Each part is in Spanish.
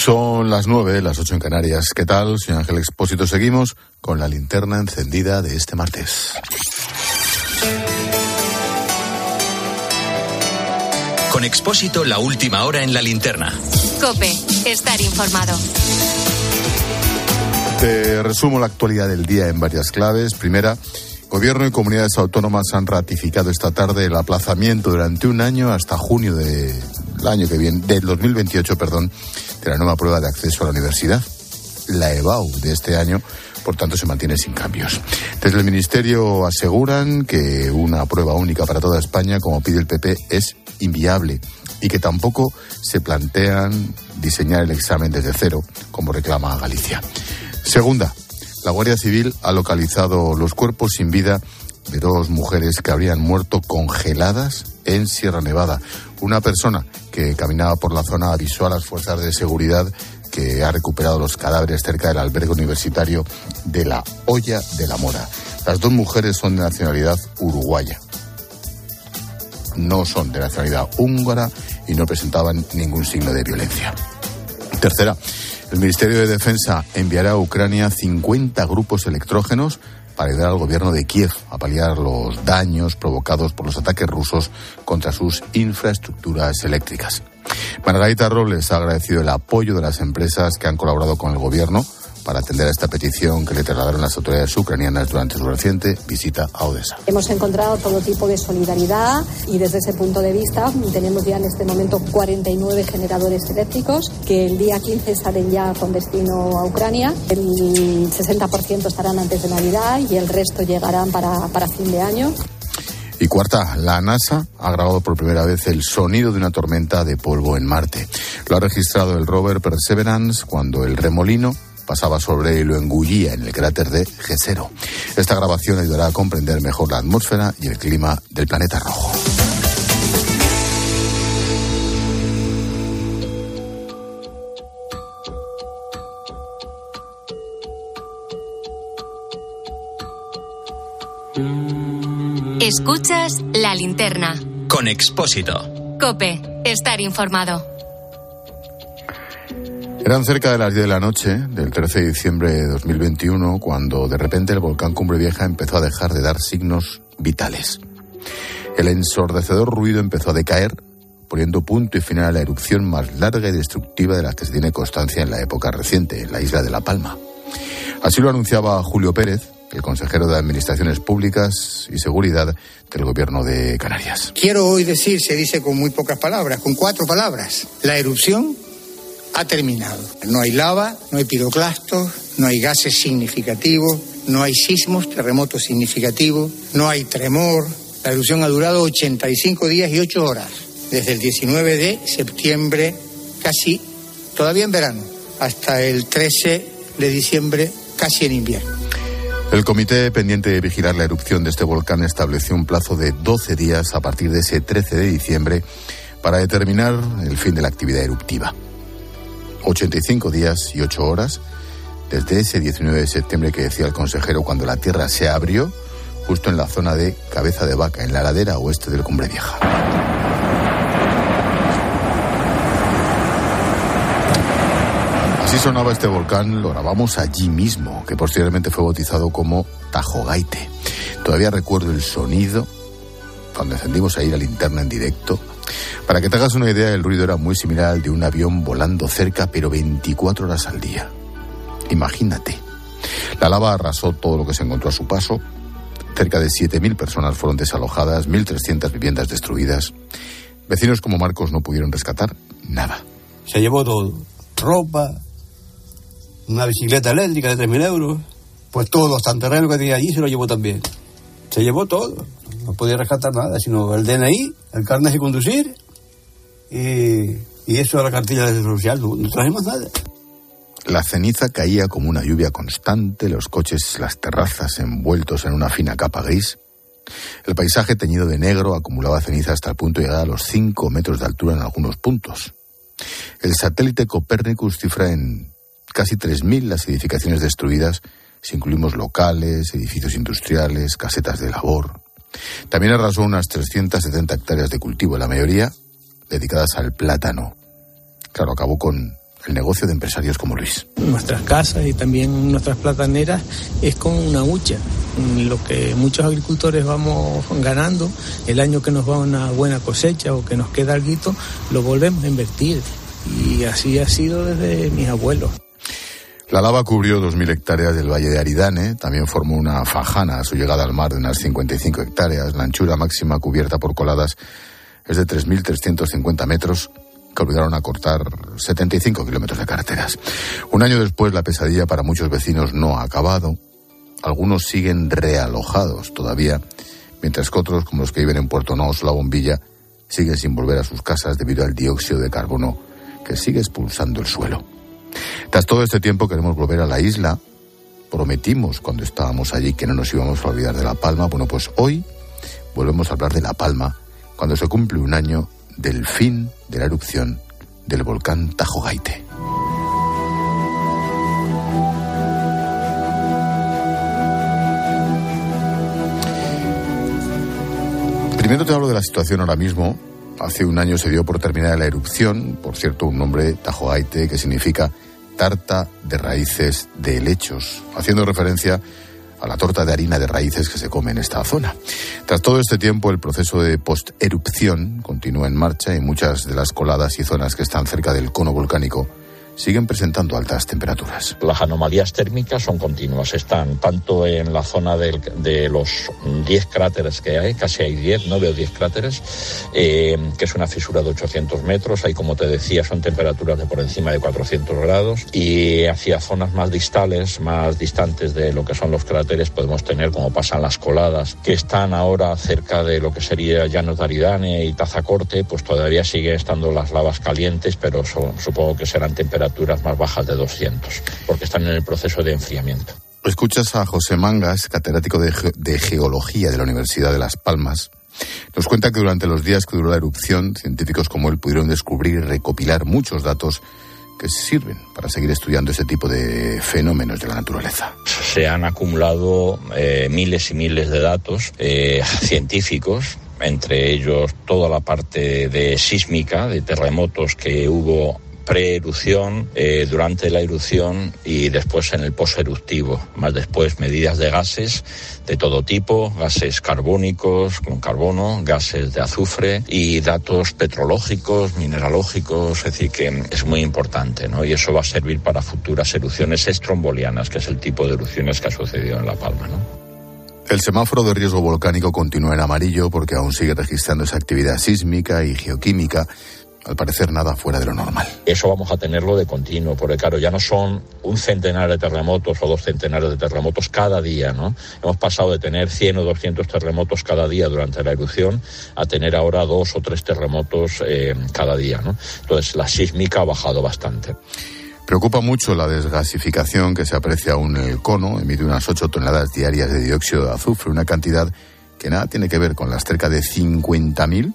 Son las nueve, las ocho en Canarias. ¿Qué tal, señor Ángel Expósito? Seguimos con la linterna encendida de este martes. Con Expósito, la última hora en la linterna. Cope, estar informado. Te resumo la actualidad del día en varias claves. Primera, Gobierno y comunidades autónomas han ratificado esta tarde el aplazamiento durante un año hasta junio del año que viene, del 2028, perdón, de la nueva prueba de acceso a la universidad. La EBAU de este año, por tanto, se mantiene sin cambios. Desde el Ministerio aseguran que una prueba única para toda España, como pide el PP, es inviable y que tampoco se plantean diseñar el examen desde cero, como reclama Galicia. Segunda, la Guardia Civil ha localizado los cuerpos sin vida de dos mujeres que habrían muerto congeladas en Sierra Nevada. Una persona que caminaba por la zona avisó a las fuerzas de seguridad que ha recuperado los cadáveres cerca del albergue universitario de la Olla de la Mora. Las dos mujeres son de nacionalidad uruguaya. No son de nacionalidad húngara y no presentaban ningún signo de violencia. Tercera, el Ministerio de Defensa enviará a Ucrania 50 grupos electrógenos para ayudar al gobierno de Kiev a paliar los daños provocados por los ataques rusos contra sus infraestructuras eléctricas. Margarita Robles ha agradecido el apoyo de las empresas que han colaborado con el gobierno para atender a esta petición que le trasladaron las autoridades ucranianas durante su reciente visita a Odessa. Hemos encontrado todo tipo de solidaridad y desde ese punto de vista tenemos ya en este momento 49 generadores eléctricos que el día 15 salen ya con destino a Ucrania. El 60% estarán antes de Navidad y el resto llegarán para, para fin de año. Y cuarta, la NASA ha grabado por primera vez el sonido de una tormenta de polvo en Marte. Lo ha registrado el rover Perseverance cuando el remolino pasaba sobre y lo engullía en el cráter de G0. Esta grabación ayudará a comprender mejor la atmósfera y el clima del planeta rojo. Escuchas la linterna. Con Expósito. Cope, estar informado. Eran cerca de las 10 de la noche del 13 de diciembre de 2021 cuando de repente el volcán Cumbre Vieja empezó a dejar de dar signos vitales. El ensordecedor ruido empezó a decaer, poniendo punto y final a la erupción más larga y destructiva de las que se tiene constancia en la época reciente, en la isla de La Palma. Así lo anunciaba Julio Pérez, el consejero de Administraciones Públicas y Seguridad del Gobierno de Canarias. Quiero hoy decir, se dice con muy pocas palabras, con cuatro palabras, la erupción ha terminado. No hay lava, no hay piroclastos, no hay gases significativos, no hay sismos, terremotos significativos, no hay tremor. La erupción ha durado 85 días y 8 horas, desde el 19 de septiembre, casi todavía en verano, hasta el 13 de diciembre, casi en invierno. El comité pendiente de vigilar la erupción de este volcán estableció un plazo de 12 días a partir de ese 13 de diciembre para determinar el fin de la actividad eruptiva. 85 días y 8 horas desde ese 19 de septiembre que decía el consejero cuando la tierra se abrió justo en la zona de Cabeza de Vaca, en la ladera oeste del Cumbre Vieja. Así sonaba este volcán, lo grabamos allí mismo, que posteriormente fue bautizado como Tajogaite. Todavía recuerdo el sonido cuando encendimos ahí la linterna en directo. Para que te hagas una idea, el ruido era muy similar al de un avión volando cerca, pero 24 horas al día. Imagínate. La lava arrasó todo lo que se encontró a su paso. Cerca de 7.000 personas fueron desalojadas, 1.300 viviendas destruidas. Vecinos como Marcos no pudieron rescatar nada. Se llevó todo. Ropa, una bicicleta eléctrica de 3.000 euros. Pues todo, hasta el terreno que tenía allí se lo llevó también. Se llevó todo. No podía rescatar nada, sino el DNI, el carnet de conducir y, eso a la cartilla de social. No, no trajimos nada. La ceniza caía como una lluvia constante, los coches, las terrazas envueltos en una fina capa gris. El paisaje teñido de negro acumulaba ceniza hasta el punto de llegar a los 5 metros de altura en algunos puntos. El satélite Copernicus cifra en casi 3.000 las edificaciones destruidas, si incluimos locales, edificios industriales, casetas de labor. También arrasó unas 370 hectáreas de cultivo, la mayoría dedicadas al plátano. Claro, acabó con el negocio de empresarios como Luis. Nuestras casas y también nuestras plataneras es con una hucha. Lo que muchos agricultores vamos ganando, el año que nos va una buena cosecha o que nos queda algo, lo volvemos a invertir. Y así ha sido desde mis abuelos. La lava cubrió 2.000 hectáreas del Valle de Aridane, también formó una fajana a su llegada al mar de unas 55 hectáreas. La anchura máxima cubierta por coladas es de 3.350 metros que obligaron a cortar 75 kilómetros de carreteras. Un año después, la pesadilla para muchos vecinos no ha acabado. Algunos siguen realojados todavía, mientras que otros, como los que viven en Puerto Nos, La Bombilla, siguen sin volver a sus casas debido al dióxido de carbono que sigue expulsando el suelo. Tras todo este tiempo queremos volver a la isla. Prometimos cuando estábamos allí que no nos íbamos a olvidar de La Palma. Bueno, pues hoy volvemos a hablar de La Palma cuando se cumple un año del fin de la erupción del volcán Tajo Gaite. Primero te hablo de la situación ahora mismo. Hace un año se dio por terminada la erupción, por cierto, un nombre Tajogaite que significa tarta de raíces de helechos, haciendo referencia a la torta de harina de raíces que se come en esta zona. Tras todo este tiempo, el proceso de post-erupción continúa en marcha y muchas de las coladas y zonas que están cerca del cono volcánico siguen presentando altas temperaturas. Las anomalías térmicas son continuas, están tanto en la zona de los 10 cráteres que hay, casi hay 10, 9 o 10 cráteres, eh, que es una fisura de 800 metros, ahí como te decía son temperaturas de por encima de 400 grados. Y hacia zonas más distales, más distantes de lo que son los cráteres podemos tener como pasan las coladas que están ahora cerca de lo que sería Llanos de Aridane y Tazacorte, pues todavía siguen estando las lavas calientes, pero supongo que serán temperaturas temperaturas más bajas de 200, porque están en el proceso de enfriamiento. Escuchas a José Mangas, catedrático de, de Geología de la Universidad de Las Palmas. Nos cuenta que durante los días que duró la erupción, científicos como él pudieron descubrir y recopilar muchos datos que sirven para seguir estudiando ese tipo de fenómenos de la naturaleza. Se han acumulado eh, miles y miles de datos eh, científicos entre ellos toda la parte de sísmica, de terremotos que hubo pre-erupción, eh, durante la erupción y después en el post-eruptivo. Más después medidas de gases de todo tipo, gases carbónicos con carbono, gases de azufre y datos petrológicos, mineralógicos, es decir, que es muy importante, ¿no? Y eso va a servir para futuras erupciones estrombolianas, que es el tipo de erupciones que ha sucedido en La Palma, ¿no? El semáforo de riesgo volcánico continúa en amarillo porque aún sigue registrando esa actividad sísmica y geoquímica al parecer nada fuera de lo normal. Eso vamos a tenerlo de continuo, porque claro, ya no son un centenar de terremotos o dos centenares de terremotos cada día, ¿no? Hemos pasado de tener 100 o 200 terremotos cada día durante la erupción a tener ahora dos o tres terremotos eh, cada día, ¿no? Entonces la sísmica ha bajado bastante. Preocupa mucho la desgasificación que se aprecia aún en el cono, emite unas 8 toneladas diarias de dióxido de azufre, una cantidad que nada tiene que ver con las cerca de 50.000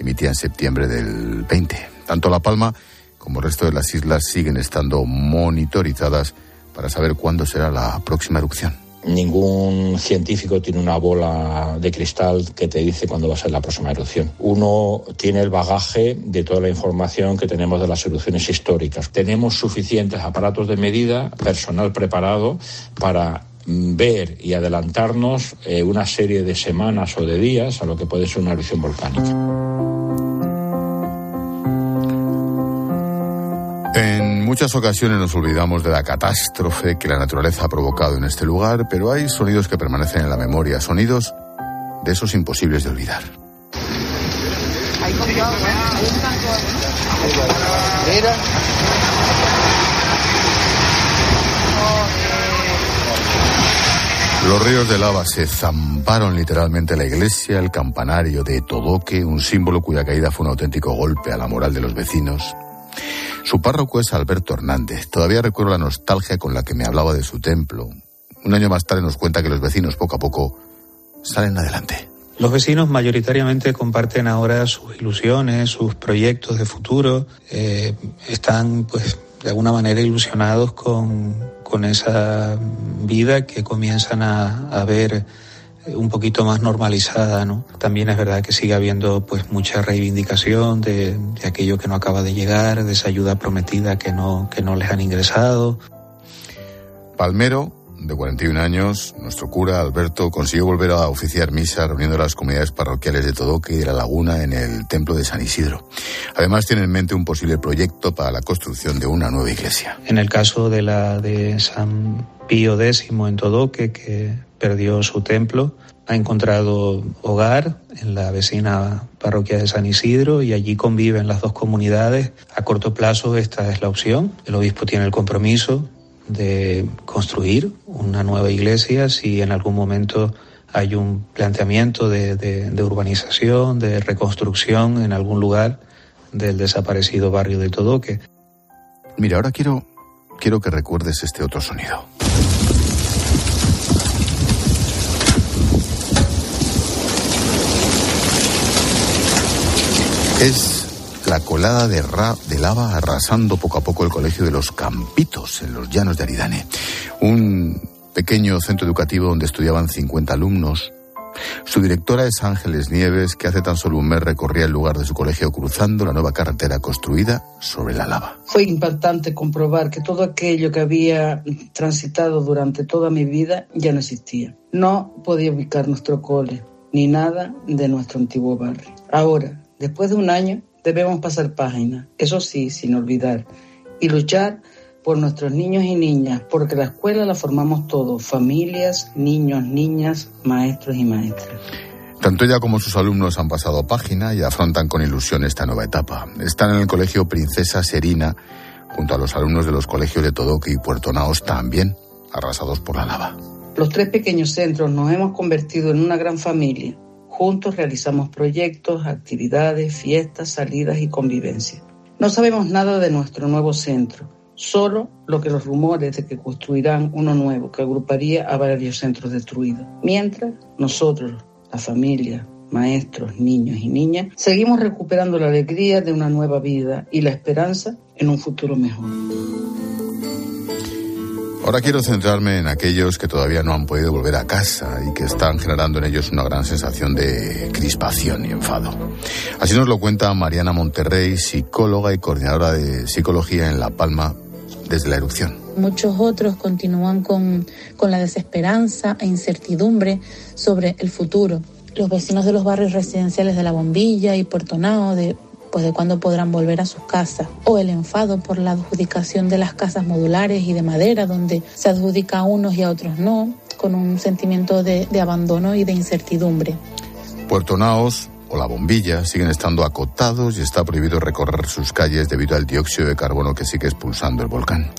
emitía en septiembre del 20. Tanto La Palma como el resto de las islas siguen estando monitorizadas para saber cuándo será la próxima erupción. Ningún científico tiene una bola de cristal que te dice cuándo va a ser la próxima erupción. Uno tiene el bagaje de toda la información que tenemos de las erupciones históricas. Tenemos suficientes aparatos de medida, personal preparado para ver y adelantarnos eh, una serie de semanas o de días a lo que puede ser una erupción volcánica. En muchas ocasiones nos olvidamos de la catástrofe que la naturaleza ha provocado en este lugar, pero hay sonidos que permanecen en la memoria, sonidos de esos imposibles de olvidar. Los ríos de lava se zamparon literalmente la iglesia, el campanario de Todoque, un símbolo cuya caída fue un auténtico golpe a la moral de los vecinos. Su párroco es Alberto Hernández. Todavía recuerdo la nostalgia con la que me hablaba de su templo. Un año más tarde nos cuenta que los vecinos poco a poco salen adelante. Los vecinos mayoritariamente comparten ahora sus ilusiones, sus proyectos de futuro. Eh, están, pues, de alguna manera ilusionados con, con esa vida que comienzan a, ver un poquito más normalizada, ¿no? También es verdad que sigue habiendo pues mucha reivindicación de, de, aquello que no acaba de llegar, de esa ayuda prometida que no, que no les han ingresado. Palmero, de 41 años, nuestro cura Alberto consiguió volver a oficiar misa reuniendo las comunidades parroquiales de Todoque y de La Laguna en el templo de San Isidro. Además tiene en mente un posible proyecto para la construcción de una nueva iglesia. En el caso de la de San Pío X en Todoque, que perdió su templo, ha encontrado hogar en la vecina parroquia de San Isidro y allí conviven las dos comunidades. A corto plazo esta es la opción. El obispo tiene el compromiso de construir una nueva iglesia si en algún momento hay un planteamiento de, de, urbanización, de reconstrucción en algún lugar del desaparecido barrio de Todoque. Mira, ahora quiero, quiero que recuerdes este otro sonido. Es la colada de, lava arrasando poco a poco el colegio de los Campitos en los llanos de Aridane. Un pequeño centro educativo donde estudiaban 50 alumnos. Su directora es Ángeles Nieves, que hace tan solo un mes recorría el lugar de su colegio cruzando la nueva carretera construida sobre la lava. Fue impactante comprobar que todo aquello que había transitado durante toda mi vida ya no existía. No podía ubicar nuestro cole, ni nada de nuestro antiguo barrio. Ahora, después de un año, debemos pasar página, eso sí, sin olvidar, y luchar por nuestros niños y niñas, porque la escuela la formamos todos, familias, niños, niñas, maestros y maestras. Tanto ella como sus alumnos han pasado página y afrontan con ilusión esta nueva etapa. Están en el colegio Princesa Serina, junto a los alumnos de los colegios de Todoque y Puerto Naos, también arrasados por la lava. Los tres pequeños centros nos hemos convertido en una gran familia. Juntos realizamos proyectos, actividades, fiestas, salidas y convivencia. No sabemos nada de nuestro nuevo centro, solo lo que los rumores de que construirán uno nuevo que agruparía a varios centros destruidos. Mientras nosotros, la familia, maestros, niños y niñas, seguimos recuperando la alegría de una nueva vida y la esperanza en un futuro mejor. Ahora quiero centrarme en aquellos que todavía no han podido volver a casa y que están generando en ellos una gran sensación de crispación y enfado. Así nos lo cuenta Mariana Monterrey, psicóloga y coordinadora de psicología en La Palma desde la erupción. Muchos otros continúan con, con la desesperanza e incertidumbre sobre el futuro. Los vecinos de los barrios residenciales de La Bombilla y Puerto Nao, de pues de cuándo podrán volver a sus casas, o el enfado por la adjudicación de las casas modulares y de madera, donde se adjudica a unos y a otros no, con un sentimiento de, de abandono y de incertidumbre. Puerto Naos o La Bombilla siguen estando acotados y está prohibido recorrer sus calles debido al dióxido de carbono que sigue expulsando el volcán.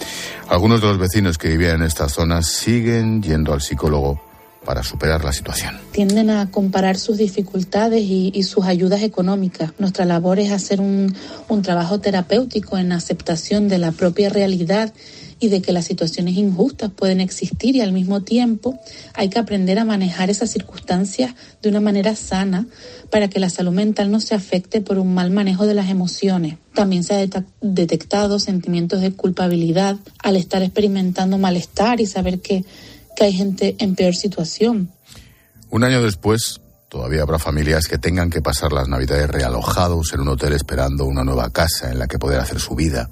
Algunos de los vecinos que vivían en estas zonas siguen yendo al psicólogo para superar la situación. Tienden a comparar sus dificultades y, sus ayudas económicas. Nuestra labor es hacer un, un trabajo terapéutico en aceptación de la propia realidad y de que las situaciones injustas pueden existir y al mismo tiempo hay que aprender a manejar esas circunstancias de una manera sana para que la salud mental no se afecte por un mal manejo de las emociones. También se ha detectado sentimientos de culpabilidad al estar experimentando malestar y saber que que hay gente en peor situación. Un año después, todavía habrá familias que tengan que pasar las navidades realojados en un hotel esperando una nueva casa en la que poder hacer su vida.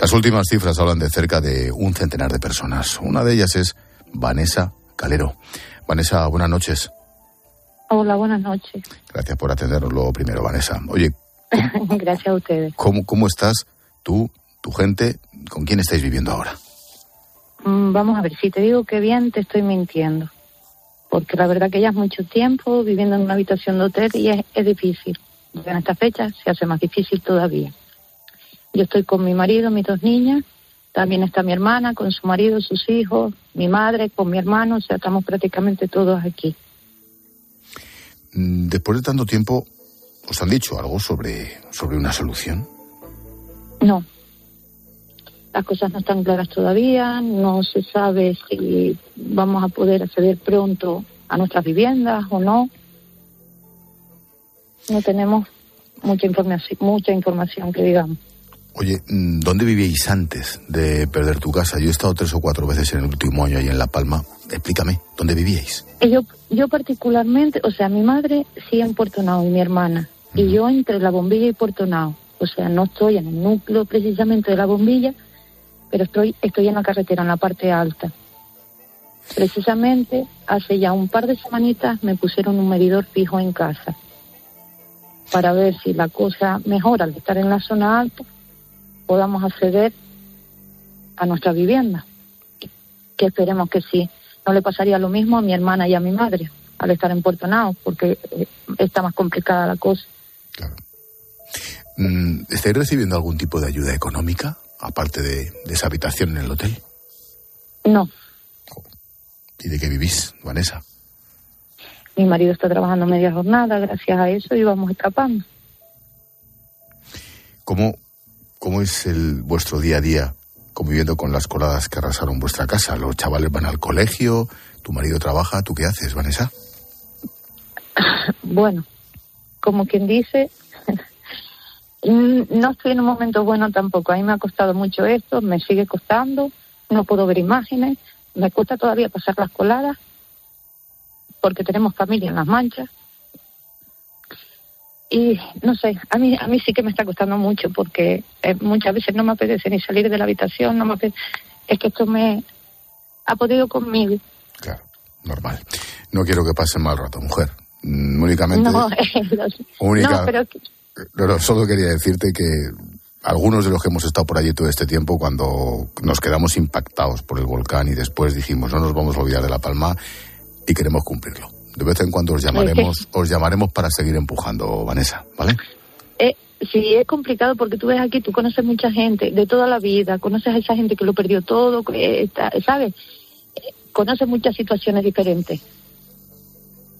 Las últimas cifras hablan de cerca de un centenar de personas. Una de ellas es Vanessa Calero. Vanessa, buenas noches. Hola, buenas noches. Gracias por atenderlo primero, Vanessa. Oye. Gracias a ustedes. ¿cómo, ¿Cómo estás tú, tu gente? ¿Con quién estáis viviendo ahora? Vamos a ver, si te digo que bien, te estoy mintiendo. Porque la verdad que ya es mucho tiempo viviendo en una habitación de hotel y es, es difícil. En esta fecha se hace más difícil todavía. Yo estoy con mi marido, mis dos niñas, también está mi hermana con su marido, sus hijos, mi madre, con mi hermano, o sea, estamos prácticamente todos aquí. Después de tanto tiempo, ¿os han dicho algo sobre, sobre una solución? No, las cosas no están claras todavía, no se sabe si vamos a poder acceder pronto a nuestras viviendas o no. No tenemos mucha información, mucha información que digamos. Oye, mm, ¿dónde vivíais antes de perder tu casa? Yo he estado tres o cuatro veces en el último año ahí en La Palma. Explícame, ¿dónde vivíais? Yo, yo particularmente, o sea, mi madre sí en Puerto Nao y mi hermana. Y yo entre la bombilla y Puerto Nao. O sea, no estoy en el núcleo precisamente de la bombilla, pero estoy, estoy en la carretera, en la parte alta. Precisamente hace ya un par de semanitas me pusieron un medidor fijo en casa para ver si la cosa mejora al estar en la zona alta, podamos acceder a nuestra vivienda. Que esperemos que sí. No le pasaría lo mismo a mi hermana y a mi madre al estar en Puerto Nao, porque eh, está más complicada la cosa. Mm, ¿Estáis recibiendo algún tipo de ayuda económica, aparte de, de esa habitación en el hotel? No, ¿Y de qué vivís, Vanessa? mi marido está trabajando media jornada, gracias a eso íbamos escapando. ¿Cómo, cómo es el vuestro día a día conviviendo con las coladas que arrasaron vuestra casa? ¿Los chavales van al colegio? ¿Tu marido trabaja? ¿Tú qué haces, Vanessa? Bueno, como quien dice, no estoy en un momento bueno tampoco. A mí me ha costado mucho esto, me sigue costando, no puedo ver imágenes, me cuesta todavía pasar las coladas porque tenemos familia en las manchas. Y no sé, a mí a mí sí que me está costando mucho porque eh, muchas veces no me apetece ni salir de la habitación, no me apetece. Es que esto me ha podido conmigo. Normal. No quiero que pase mal rato, mujer. Mm, únicamente. No, los- única- no, pero No, no, solo quería decirte que algunos de los que hemos estado por allí todo este tiempo, cuando nos quedamos impactados por el volcán y después dijimos no nos vamos a olvidar de La Palma y queremos cumplirlo. De vez en cuando os llamaremos, os llamaremos para seguir empujando, Vanessa, ¿vale? Eh, sí, es complicado porque tú ves aquí, tú conoces mucha gente de toda la vida, conoces a esa gente que lo perdió todo, está- ¿sabes? Eh, Conoces muchas situaciones diferentes.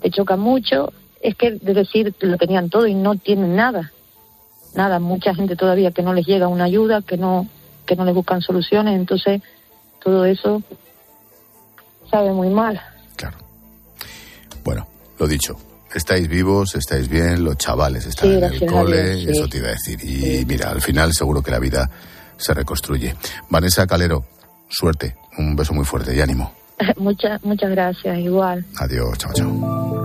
Te choca mucho, es que de decir lo tenían todo y no tienen nada. Nada, mucha gente todavía que no les llega una ayuda, que no que no les buscan soluciones, entonces todo eso sabe muy mal. Bueno, lo dicho, estáis vivos, estáis bien, los chavales están Sí, en el cole, sí. eso te iba a decir. Y mira, al final seguro que la vida se reconstruye. Vanessa Calero, suerte, un beso muy fuerte y ánimo. muchas muchas gracias, igual. Adiós, chao, chao.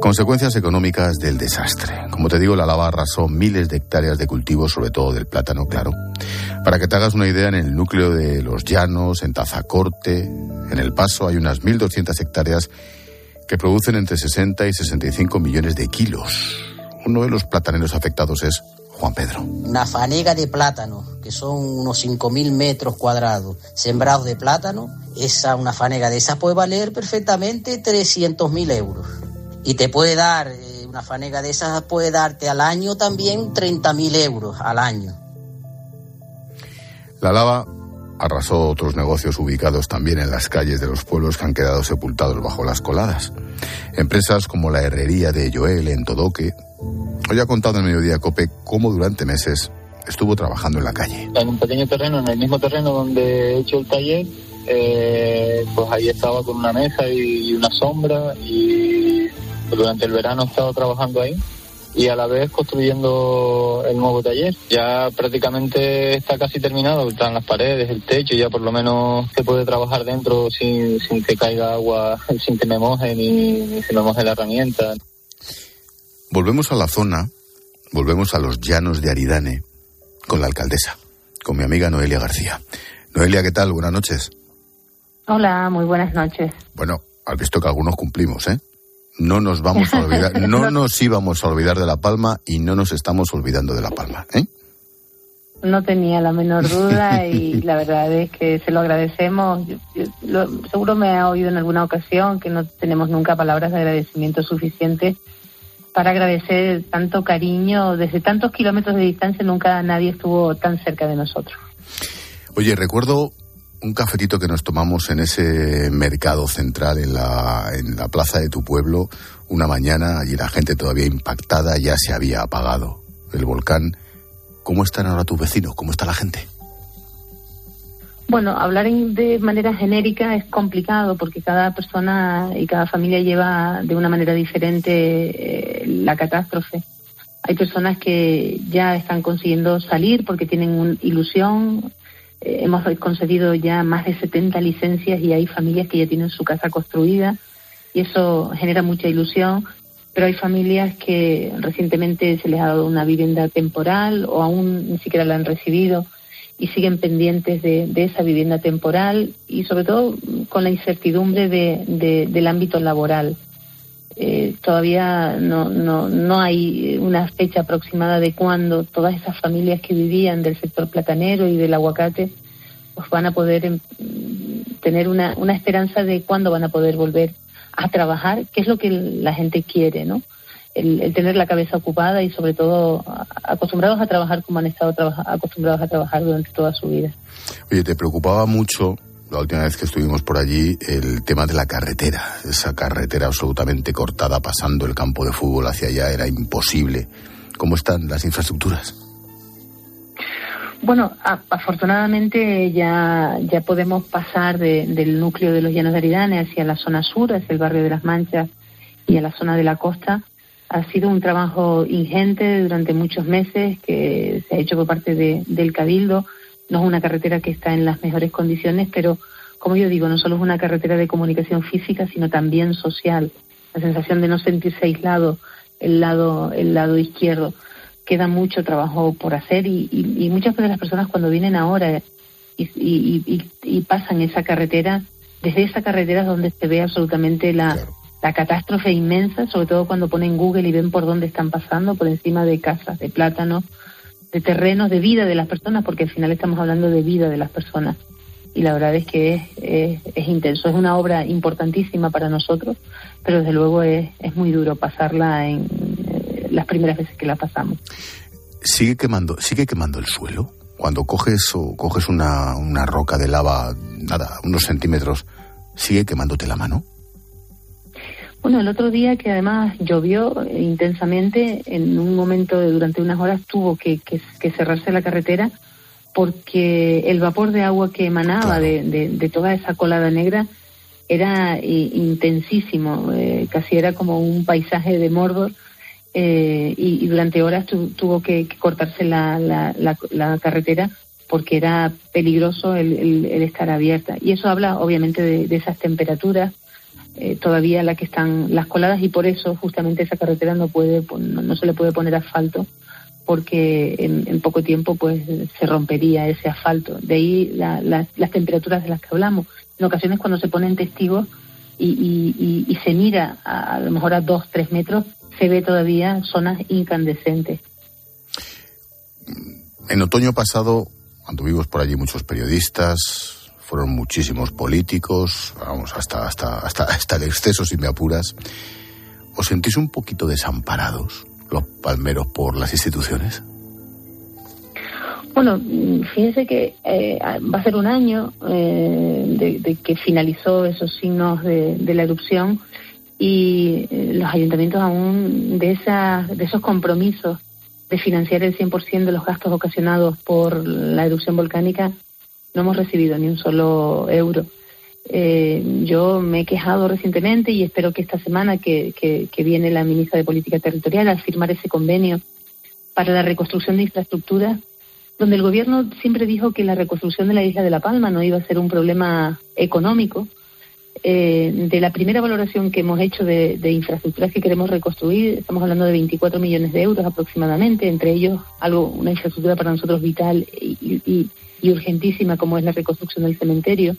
Consecuencias económicas del desastre. Como te digo, la lava arrasó miles de hectáreas de cultivos, sobre todo del plátano, claro. Para que te hagas una idea, en el núcleo de Los Llanos, en Tazacorte, en El Paso, hay unas 1.200 hectáreas que producen entre 60 y 65 millones de kilos. Uno de los plataneros afectados es Juan Pedro. Una fanega de plátano, que son unos 5.000 metros cuadrados sembrados de plátano, esa, una fanega de esa puede valer perfectamente 300.000 euros. Y te puede dar, eh, una fanega de esas puede darte al año también 30.000 euros al año. La lava arrasó otros negocios ubicados también en las calles de los pueblos que han quedado sepultados bajo las coladas. Empresas como la herrería de Joel en Todoque. Hoy ha contado en Mediodía Cope cómo durante meses estuvo trabajando en la calle. en un pequeño terreno, en el mismo terreno donde he hecho el taller, eh, pues ahí estaba con una mesa y una sombra y durante el verano he estado trabajando ahí y a la vez construyendo el nuevo taller. Ya prácticamente está casi terminado, están las paredes, el techo, ya por lo menos se puede trabajar dentro sin, sin que caiga agua, sin que me moje ni, ni se me moje la herramienta. Volvemos a la zona, volvemos a los llanos de Aridane con la alcaldesa, con mi amiga Noelia García. Noelia, ¿qué tal? Buenas noches. Hola, muy buenas noches. Bueno, has visto que algunos cumplimos, ¿eh? No nos vamos a olvidar, no nos íbamos a olvidar de La Palma y no nos estamos olvidando de La Palma, ¿eh? No tenía la menor duda y la verdad es que se lo agradecemos. Yo- yo- lo- seguro me ha oído en alguna ocasión que no tenemos nunca palabras de agradecimiento suficientes para agradecer tanto cariño. Desde tantos kilómetros de distancia nunca nadie estuvo tan cerca de nosotros. Oye, recuerdo un cafetito que nos tomamos en ese mercado central en la, en la plaza de tu pueblo una mañana y la gente todavía impactada ya se había apagado el volcán. ¿Cómo están ahora tus vecinos? ¿Cómo está la gente? Bueno, hablar de manera genérica es complicado porque cada persona y cada familia lleva de una manera diferente eh, la catástrofe. Hay personas que ya están consiguiendo salir porque tienen una ilusión. Eh, hemos concedido ya más de 70 licencias y hay familias que ya tienen su casa construida y eso genera mucha ilusión. Pero hay familias que recientemente se les ha dado una vivienda temporal o aún ni siquiera la han recibido y siguen pendientes de, esa vivienda temporal y sobre todo con la incertidumbre de, del ámbito laboral. Eh, todavía no, no, no hay una fecha aproximada de cuándo todas esas familias que vivían del sector platanero y del aguacate pues van a poder em, tener una, una esperanza de cuándo van a poder volver a trabajar, que es lo que la gente quiere, ¿no? el, tener la cabeza ocupada y sobre todo acostumbrados a trabajar como han estado acostumbrados a trabajar durante toda su vida. Oye, te preocupaba mucho la última vez que estuvimos por allí el tema de la carretera, esa carretera absolutamente cortada pasando el campo de fútbol hacia allá era imposible. ¿Cómo están las infraestructuras? Bueno, afortunadamente ya, ya podemos pasar del núcleo de los Llanos de Aridane hacia la zona sur, hacia el barrio de las Manchas y a la zona de la costa ha sido un trabajo ingente durante muchos meses que se ha hecho por parte del Cabildo. No es una carretera que está en las mejores condiciones, pero como yo digo, no solo es una carretera de comunicación física, sino también social. La sensación de no sentirse aislado el lado, el lado izquierdo. Queda mucho trabajo por hacer y, muchas de las personas cuando vienen ahora y, y, pasan esa carretera, desde esa carretera es donde se ve absolutamente la, la catástrofe inmensa, sobre todo cuando ponen Google y ven por dónde están pasando, por encima de casas, de plátanos, de terrenos, de vida de las personas, porque al final estamos hablando de vida de las personas. Y la verdad es que es, es, intenso, es una obra importantísima para nosotros, pero desde luego es, es muy duro pasarla en eh, las primeras veces que la pasamos. ¿Sigue quemando, sigue quemando el suelo? Cuando coges o coges una, una roca de lava, nada, unos centímetros, ¿sigue quemándote la mano? Bueno, el otro día que además llovió intensamente, en un momento de, durante unas horas tuvo que, cerrarse la carretera porque el vapor de agua que emanaba de, toda esa colada negra era intensísimo, eh, casi era como un paisaje de Mordor eh, y, durante horas tuvo que, cortarse la, carretera porque era peligroso el, estar abierta. Y eso habla obviamente de esas temperaturas eh, todavía la que están las coladas y por eso justamente esa carretera no puede no, se le puede poner asfalto porque en, poco tiempo pues se rompería ese asfalto. De ahí las temperaturas de las que hablamos. En ocasiones cuando se ponen testigos y, y, se mira a, a, lo mejor a dos tres metros se ve todavía zonas incandescentes. En otoño pasado anduvimos por allí muchos periodistas fueron muchísimos políticos, vamos, hasta, hasta, hasta, hasta el exceso, si me apuras. ¿Os sentís un poquito desamparados, los palmeros, por las instituciones? Bueno, fíjense que eh, va a ser un año eh, de, que finalizó esos signos de, la erupción y eh, los ayuntamientos aún de, esa, de esos compromisos de financiar el 100% de los gastos ocasionados por la erupción volcánica no hemos recibido ni un solo euro. Eh, yo me he quejado recientemente y espero que esta semana que, que, viene la ministra de Política Territorial al firmar ese convenio para la reconstrucción de infraestructuras, donde el gobierno siempre dijo que la reconstrucción de la isla de La Palma no iba a ser un problema económico. Eh, de la primera valoración que hemos hecho de, infraestructuras que queremos reconstruir, estamos hablando de 24 millones de euros aproximadamente, entre ellos algo una infraestructura para nosotros vital y y urgentísima como es la reconstrucción del cementerio.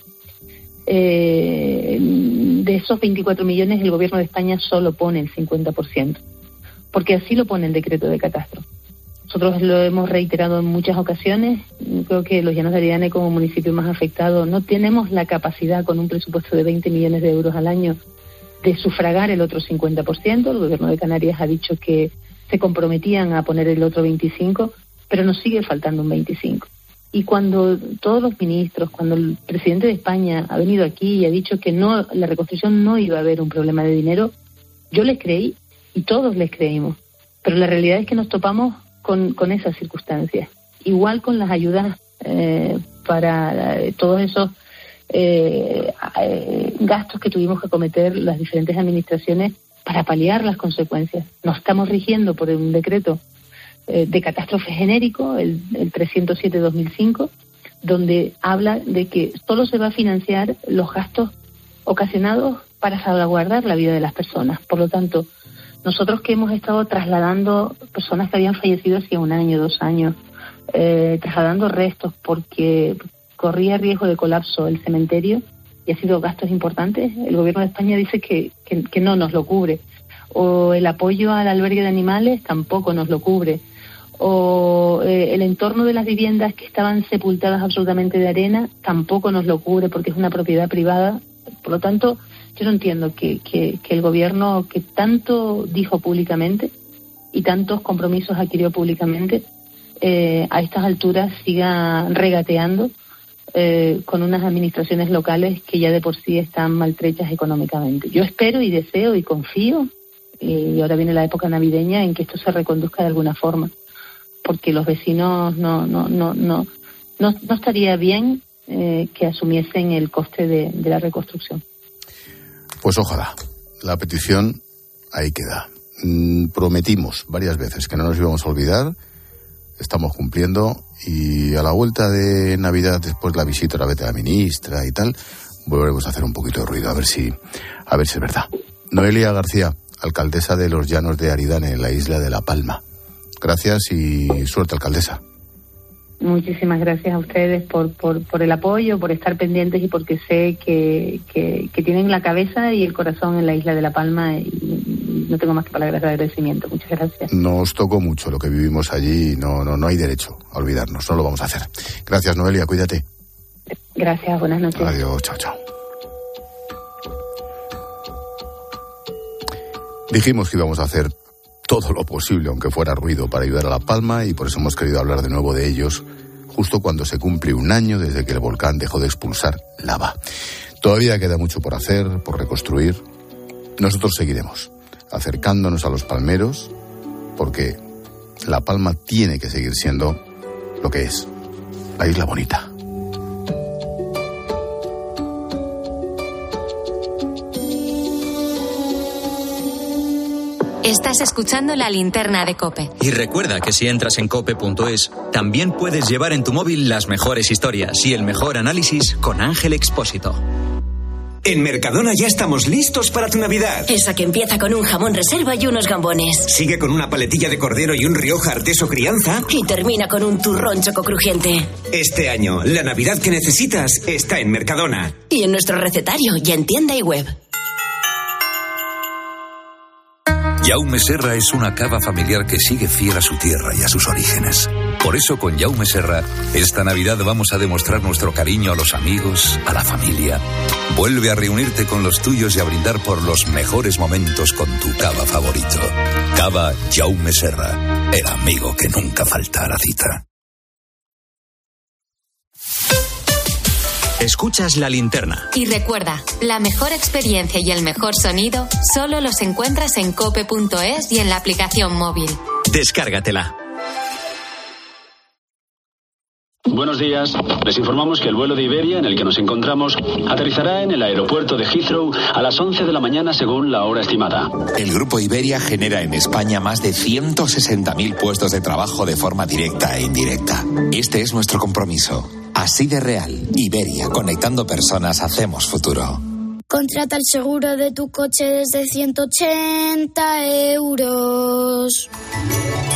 Eh, de esos 24 millones, el gobierno de España solo pone el 50%, porque así lo pone el decreto de catastro. Nosotros lo hemos reiterado en muchas ocasiones. Creo que los Llanos de Aridane, como municipio más afectado, no tenemos la capacidad, con un presupuesto de 20 millones de euros al año, de sufragar el otro 50%. El gobierno de Canarias ha dicho que se comprometían a poner el otro 25%, pero nos sigue faltando un 25%. Y cuando todos los ministros, cuando el presidente de España ha venido aquí y ha dicho que no la reconstrucción no iba a haber un problema de dinero, yo les creí y todos les creímos. Pero la realidad es que nos topamos con, con esas circunstancias. Igual con las ayudas eh, para eh, todos esos eh, gastos que tuvimos que cometer las diferentes administraciones para paliar las consecuencias. Nos estamos rigiendo por un decreto eh, de catástrofe genérico, el, el 307-2005, donde habla de que solo se va a financiar los gastos ocasionados para salvaguardar la vida de las personas. Por lo tanto, nosotros que hemos estado trasladando personas que habían fallecido hacía un año, dos años, eh, trasladando restos porque corría riesgo de colapso el cementerio y ha sido gastos importantes, el gobierno de España dice que, que, que no nos lo cubre. O el apoyo al albergue de animales tampoco nos lo cubre o eh, el entorno de las viviendas que estaban sepultadas absolutamente de arena tampoco nos lo cubre porque es una propiedad privada. Por lo tanto, yo no entiendo que, que, el gobierno que tanto dijo públicamente y tantos compromisos adquirió públicamente eh, a estas alturas siga regateando eh, con unas administraciones locales que ya de por sí están maltrechas económicamente. Yo espero y deseo y confío, y ahora viene la época navideña, en que esto se reconduzca de alguna forma porque los vecinos no, no, no, no, no, no estaría bien eh, que asumiesen el coste de, la reconstrucción. Pues ojalá. La petición ahí queda. Mm, prometimos varias veces que no nos íbamos a olvidar. Estamos cumpliendo y a la vuelta de Navidad, después de la visita a la vez de la ministra y tal, volveremos a hacer un poquito de ruido a ver si, a ver si es verdad. Noelia García, alcaldesa de los Llanos de Aridane, en la isla de La Palma. Gracias y suerte, alcaldesa. Muchísimas gracias a ustedes por, por, por el apoyo, por estar pendientes y porque sé que, que, que, tienen la cabeza y el corazón en la isla de La Palma y no tengo más que palabras de agradecimiento. Muchas gracias. Nos tocó mucho lo que vivimos allí y no, no, no hay derecho a olvidarnos, no lo vamos a hacer. Gracias, Noelia, cuídate. Gracias, buenas noches. Adiós, chao, chao. Dijimos que íbamos a hacer todo lo posible, aunque fuera ruido, para ayudar a La Palma y por eso hemos querido hablar de nuevo de ellos justo cuando se cumple un año desde que el volcán dejó de expulsar lava. Todavía queda mucho por hacer, por reconstruir. Nosotros seguiremos acercándonos a los palmeros porque La Palma tiene que seguir siendo lo que es, la isla bonita. Estás escuchando la linterna de Cope. Y recuerda que si entras en cope.es, también puedes llevar en tu móvil las mejores historias y el mejor análisis con Ángel Expósito. En Mercadona ya estamos listos para tu Navidad. Esa que empieza con un jamón reserva y unos gambones. Sigue con una paletilla de cordero y un Rioja Arteso Crianza. Y termina con un turrón choco crujiente. Este año, la Navidad que necesitas está en Mercadona. Y en nuestro recetario y en tienda y web. Jaume Serra es una cava familiar que sigue fiel a su tierra y a sus orígenes. Por eso con Jaume Serra, esta Navidad vamos a demostrar nuestro cariño a los amigos, a la familia. Vuelve a reunirte con los tuyos y a brindar por los mejores momentos con tu cava favorito. Cava Jaume Serra, el amigo que nunca falta a la cita. Escuchas la linterna. Y recuerda, la mejor experiencia y el mejor sonido solo los encuentras en cope.es y en la aplicación móvil. Descárgatela. Buenos días. Les informamos que el vuelo de Iberia en el que nos encontramos aterrizará en el aeropuerto de Heathrow a las 11 de la mañana según la hora estimada. El grupo Iberia genera en España más de 160.000 puestos de trabajo de forma directa e indirecta. Este es nuestro compromiso. Así de real, Iberia, conectando personas, hacemos futuro. Contrata el seguro de tu coche desde 180 euros.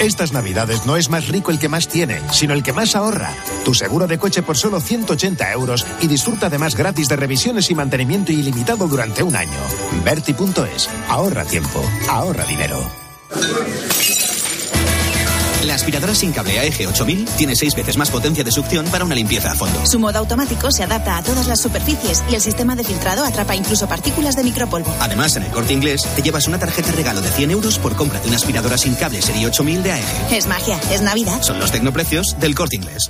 Estas navidades no es más rico el que más tiene, sino el que más ahorra. Tu seguro de coche por solo 180 euros y disfruta además gratis de revisiones y mantenimiento ilimitado durante un año. Verti.es. Ahorra tiempo. Ahorra dinero. La aspiradora sin cable AEG 8000 tiene seis veces más potencia de succión para una limpieza a fondo. Su modo automático se adapta a todas las superficies y el sistema de filtrado atrapa incluso partículas de micropolvo. Además, en el corte inglés te llevas una tarjeta regalo de 100 euros por compra de una aspiradora sin cable serie 8000 de AEG. Es magia, es Navidad. Son los tecnoprecios del corte inglés.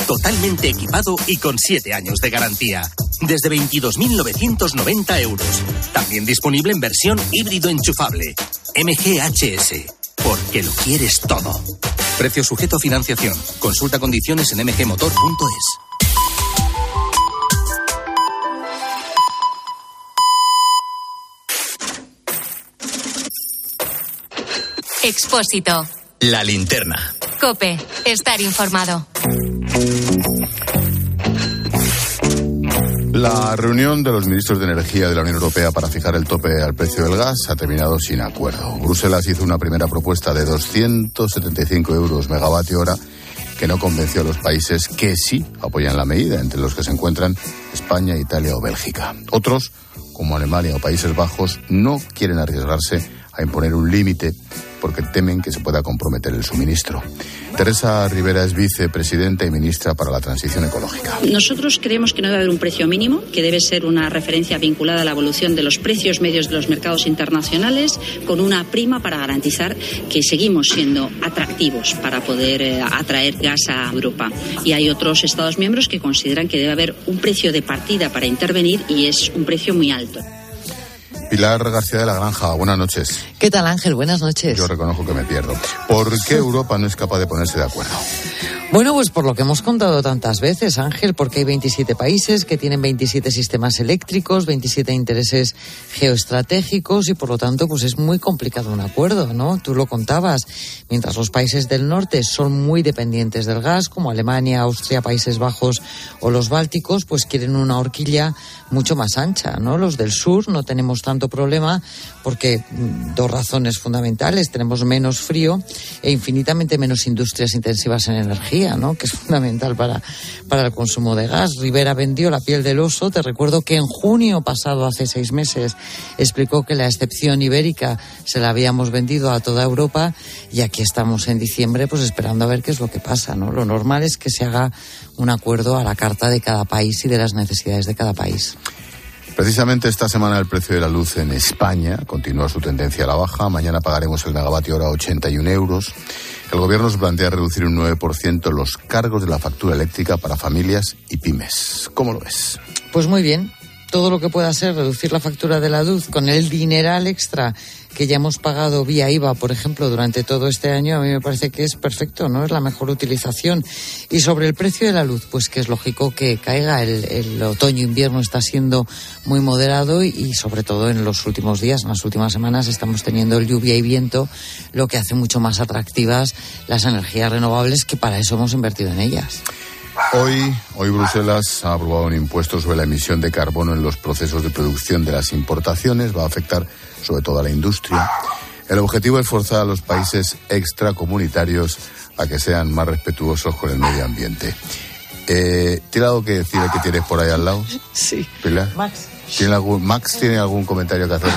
Totalmente equipado y con 7 años de garantía. desde 22.990 euros. También disponible en versión híbrido enchufable. MGHS, porque lo quieres todo. Precio sujeto a financiación. Consulta condiciones en mgmotor.es. Expósito. La linterna. Cope. Estar informado. La reunión de los ministros de Energía de la Unión Europea para fijar el tope al precio del gas ha terminado sin acuerdo. Bruselas hizo una primera propuesta de 275 euros megavatio hora que no convenció a los países que sí apoyan la medida, entre los que se encuentran España, Italia o Bélgica. Otros, como Alemania o Países Bajos, no quieren arriesgarse a imponer un límite porque temen que se pueda comprometer el suministro. Teresa Rivera es vicepresidenta y ministra para la transición ecológica. Nosotros creemos que no debe haber un precio mínimo, que debe ser una referencia vinculada a la evolución de los precios medios de los mercados internacionales, con una prima para garantizar que seguimos siendo atractivos para poder eh, atraer gas a Europa. Y hay otros Estados miembros que consideran que debe haber un precio de partida para intervenir y es un precio muy alto. Pilar García de la Granja, buenas noches. ¿Qué tal Ángel? Buenas noches. Yo reconozco que me pierdo. ¿Por qué Europa no es capaz de ponerse de acuerdo? Bueno, pues por lo que hemos contado tantas veces, Ángel, porque hay 27 países que tienen 27 sistemas eléctricos, 27 intereses geoestratégicos y por lo tanto pues es muy complicado un acuerdo, ¿no? Tú lo contabas. Mientras los países del norte son muy dependientes del gas, como Alemania, Austria, Países Bajos o los Bálticos, pues quieren una horquilla mucho más ancha, ¿no? Los del sur no tenemos tanto problema porque mm, dos razones fundamentales, tenemos menos frío e infinitamente menos industrias intensivas en energía que es fundamental para, para el consumo de gas. Rivera vendió la piel del oso. Te recuerdo que en junio pasado, hace seis meses, explicó que la excepción ibérica se la habíamos vendido a toda Europa y aquí estamos en diciembre pues esperando a ver qué es lo que pasa. ¿no? Lo normal es que se haga un acuerdo a la carta de cada país y de las necesidades de cada país. Precisamente esta semana el precio de la luz en España continúa su tendencia a la baja. Mañana pagaremos el megavatio hora a 81 euros. El gobierno se plantea reducir un 9% los cargos de la factura eléctrica para familias y pymes. ¿Cómo lo ves? Pues muy bien. Todo lo que pueda ser reducir la factura de la luz con el dineral extra que ya hemos pagado vía IVA, por ejemplo, durante todo este año, a mí me parece que es perfecto, ¿no? Es la mejor utilización. Y sobre el precio de la luz, pues que es lógico que caiga. El, el otoño-invierno está siendo muy moderado y, sobre todo en los últimos días, en las últimas semanas, estamos teniendo lluvia y viento, lo que hace mucho más atractivas las energías renovables, que para eso hemos invertido en ellas. Hoy, hoy Bruselas ha aprobado un impuesto sobre la emisión de carbono en los procesos de producción de las importaciones. Va a afectar sobre todo a la industria. El objetivo es forzar a los países extracomunitarios a que sean más respetuosos con el medio ambiente. Eh, ¿Tiene algo que decir que tienes por ahí al lado? Sí. Pilar? Max. ¿Tiene algún, ¿Max tiene algún comentario que hacer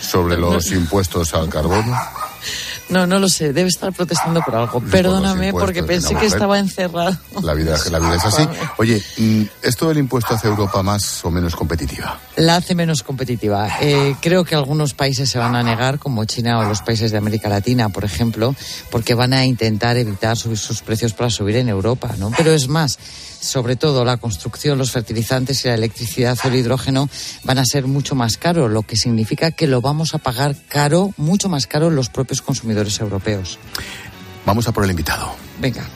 sobre los impuestos al carbono? No, no lo sé. Debe estar protestando por algo. Perdóname porque pensé que estaba encerrado. La vida, la vida es así. Oye, ¿esto del impuesto hace Europa más o menos competitiva? La hace menos competitiva. Eh, creo que algunos países se van a negar, como China o los países de América Latina, por ejemplo, porque van a intentar evitar subir sus precios para subir en Europa, ¿no? Pero es más sobre todo la construcción, los fertilizantes y la electricidad o el hidrógeno van a ser mucho más caros, lo que significa que lo vamos a pagar caro, mucho más caro los propios consumidores europeos. Vamos a por el invitado. Venga.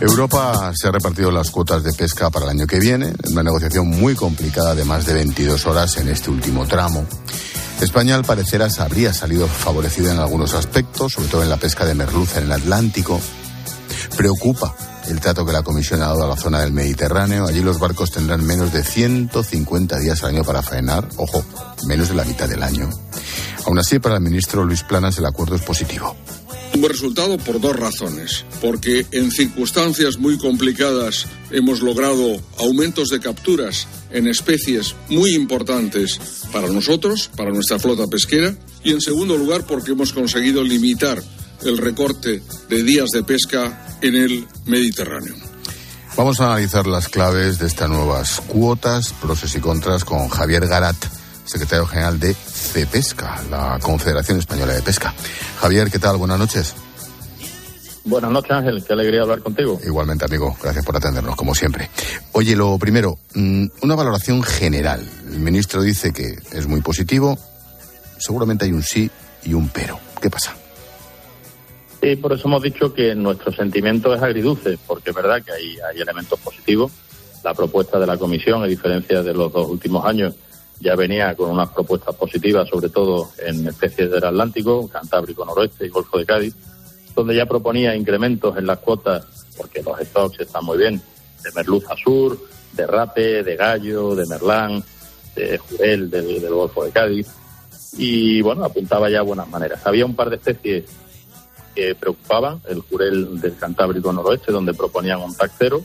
Europa se ha repartido las cuotas de pesca para el año que viene, una negociación muy complicada de más de 22 horas en este último tramo. España, al parecer, habría salido favorecida en algunos aspectos, sobre todo en la pesca de merluza en el Atlántico. Preocupa el trato que la Comisión ha dado a la zona del Mediterráneo. Allí los barcos tendrán menos de 150 días al año para faenar. Ojo, menos de la mitad del año. Aún así, para el ministro Luis Planas, el acuerdo es positivo. Un buen resultado por dos razones. Porque en circunstancias muy complicadas hemos logrado aumentos de capturas en especies muy importantes para nosotros, para nuestra flota pesquera. Y en segundo lugar, porque hemos conseguido limitar el recorte de días de pesca en el Mediterráneo. Vamos a analizar las claves de estas nuevas cuotas, pros y contras, con Javier Garat, secretario general de CEPESCA, la Confederación Española de Pesca. Javier, ¿qué tal? Buenas noches. Buenas noches, Ángel. Qué alegría hablar contigo. Igualmente, amigo. Gracias por atendernos, como siempre. Oye, lo primero, mm, una valoración general. El ministro dice que es muy positivo. Seguramente hay un sí y un pero. ¿Qué pasa? Sí, por eso hemos dicho que nuestro sentimiento es agridulce, porque es verdad que hay, hay elementos positivos. La propuesta de la Comisión, a diferencia de los dos últimos años, ya venía con unas propuestas positivas, sobre todo en especies del Atlántico, Cantábrico Noroeste y Golfo de Cádiz donde ya proponía incrementos en las cuotas, porque los stocks están muy bien, de merluza sur, de rape, de gallo, de merlán, de jurel del, Golfo de Cádiz. Y bueno, apuntaba ya a buenas maneras. Había un par de especies que preocupaban, el jurel del Cantábrico Noroeste, donde proponían un tax cero,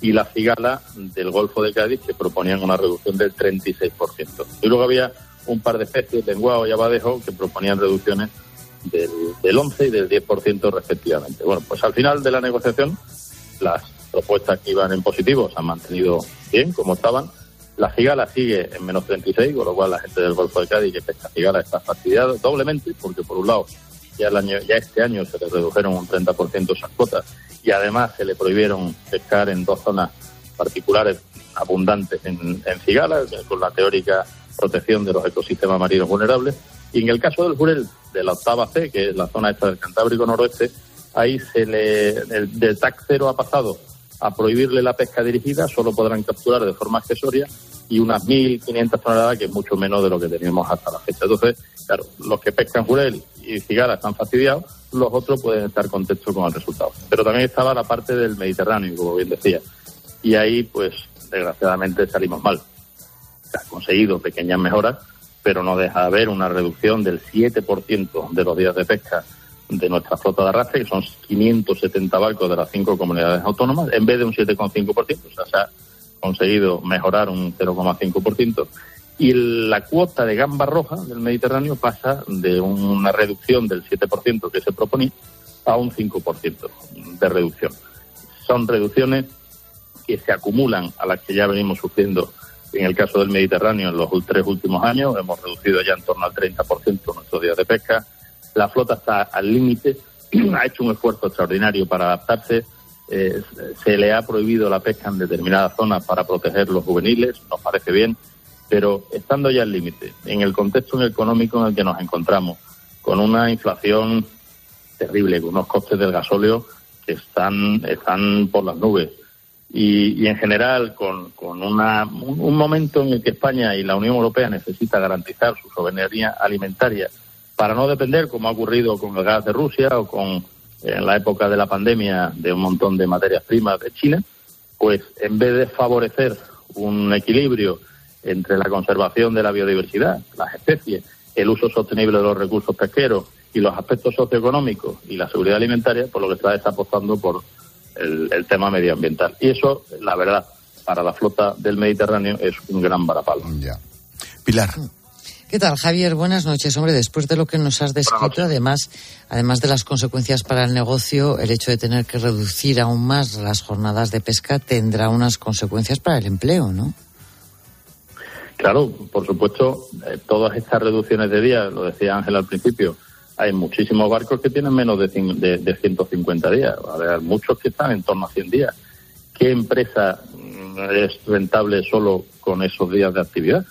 y la cigala del Golfo de Cádiz, que proponían una reducción del 36%. Y luego había un par de especies, lenguado y abadejo, que proponían reducciones del, del 11 y del 10% respectivamente. Bueno, pues al final de la negociación, las propuestas que iban en positivo se han mantenido bien, como estaban. La cigala sigue en menos 36, con lo cual la gente del Golfo de Cádiz que pesca cigala está fastidiada doblemente, porque por un lado ya, el año, ya este año se le redujeron un 30% esas cuotas y además se le prohibieron pescar en dos zonas particulares abundantes en, en cigala, con la teórica protección de los ecosistemas marinos vulnerables. Y en el caso del jurel de la octava C, que es la zona esta del Cantábrico Noroeste, ahí se le, el, del TAC cero ha pasado a prohibirle la pesca dirigida, solo podrán capturar de forma accesoria y unas 1.500 toneladas, que es mucho menos de lo que teníamos hasta la fecha. Entonces, claro, los que pescan jurel y cigara están fastidiados, los otros pueden estar contentos con el resultado. Pero también estaba la parte del Mediterráneo, como bien decía, y ahí, pues, desgraciadamente salimos mal. Se han conseguido pequeñas mejoras, pero no deja de haber una reducción del 7% de los días de pesca de nuestra flota de arrastre, que son 570 barcos de las cinco comunidades autónomas, en vez de un 7,5%. O sea, se ha conseguido mejorar un 0,5%. Y la cuota de gamba roja del Mediterráneo pasa de una reducción del 7% que se proponía a un 5% de reducción. Son reducciones que se acumulan a las que ya venimos sufriendo en el caso del Mediterráneo, en los tres últimos años hemos reducido ya en torno al 30% nuestros días de pesca. La flota está al límite, ha hecho un esfuerzo extraordinario para adaptarse. Eh, se le ha prohibido la pesca en determinadas zonas para proteger los juveniles, nos parece bien, pero estando ya al límite, en el contexto económico en el que nos encontramos, con una inflación terrible, con unos costes del gasóleo que están, están por las nubes, y, en general con, con una, un, momento en el que España y la Unión Europea necesita garantizar su soberanía alimentaria para no depender, como ha ocurrido con el gas de Rusia o con en la época de la pandemia de un montón de materias primas de China, pues en vez de favorecer un equilibrio entre la conservación de la biodiversidad, las especies, el uso sostenible de los recursos pesqueros y los aspectos socioeconómicos y la seguridad alimentaria, por lo que está es apostando por el, tema medioambiental. Y eso, la verdad, para la flota del Mediterráneo es un gran varapalo. Ya. Pilar. ¿Qué tal, Javier? Buenas noches. Hombre, después de lo que nos has descrito, además, además de las consecuencias para el negocio, el hecho de tener que reducir aún más las jornadas de pesca tendrá unas consecuencias para el empleo, ¿no? Claro, por supuesto, eh, todas estas reducciones de días, lo decía Ángel al principio, hay muchísimos barcos que tienen menos de, de, 150 días. Hay muchos que están en torno a 100 días. ¿Qué empresa mm, es rentable solo con esos días de actividad?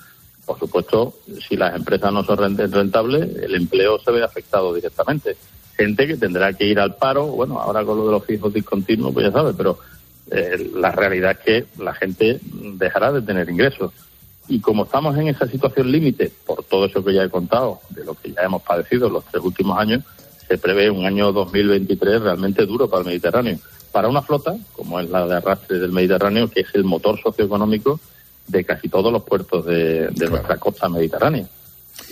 Por supuesto, si las empresas no son rentables, el empleo se ve afectado directamente. Gente que tendrá que ir al paro, bueno, ahora con lo de los fijos discontinuos, pues ya sabe, pero eh, la realidad es que la gente dejará de tener ingresos. Y como estamos en esa situación límite, por todo eso que ya he contado, de lo que ya hemos padecido en los tres últimos años, se prevé un año 2023 realmente duro para el Mediterráneo. Para una flota, como es la de arrastre del Mediterráneo, que es el motor socioeconómico de casi todos los puertos de, nuestra costa mediterránea.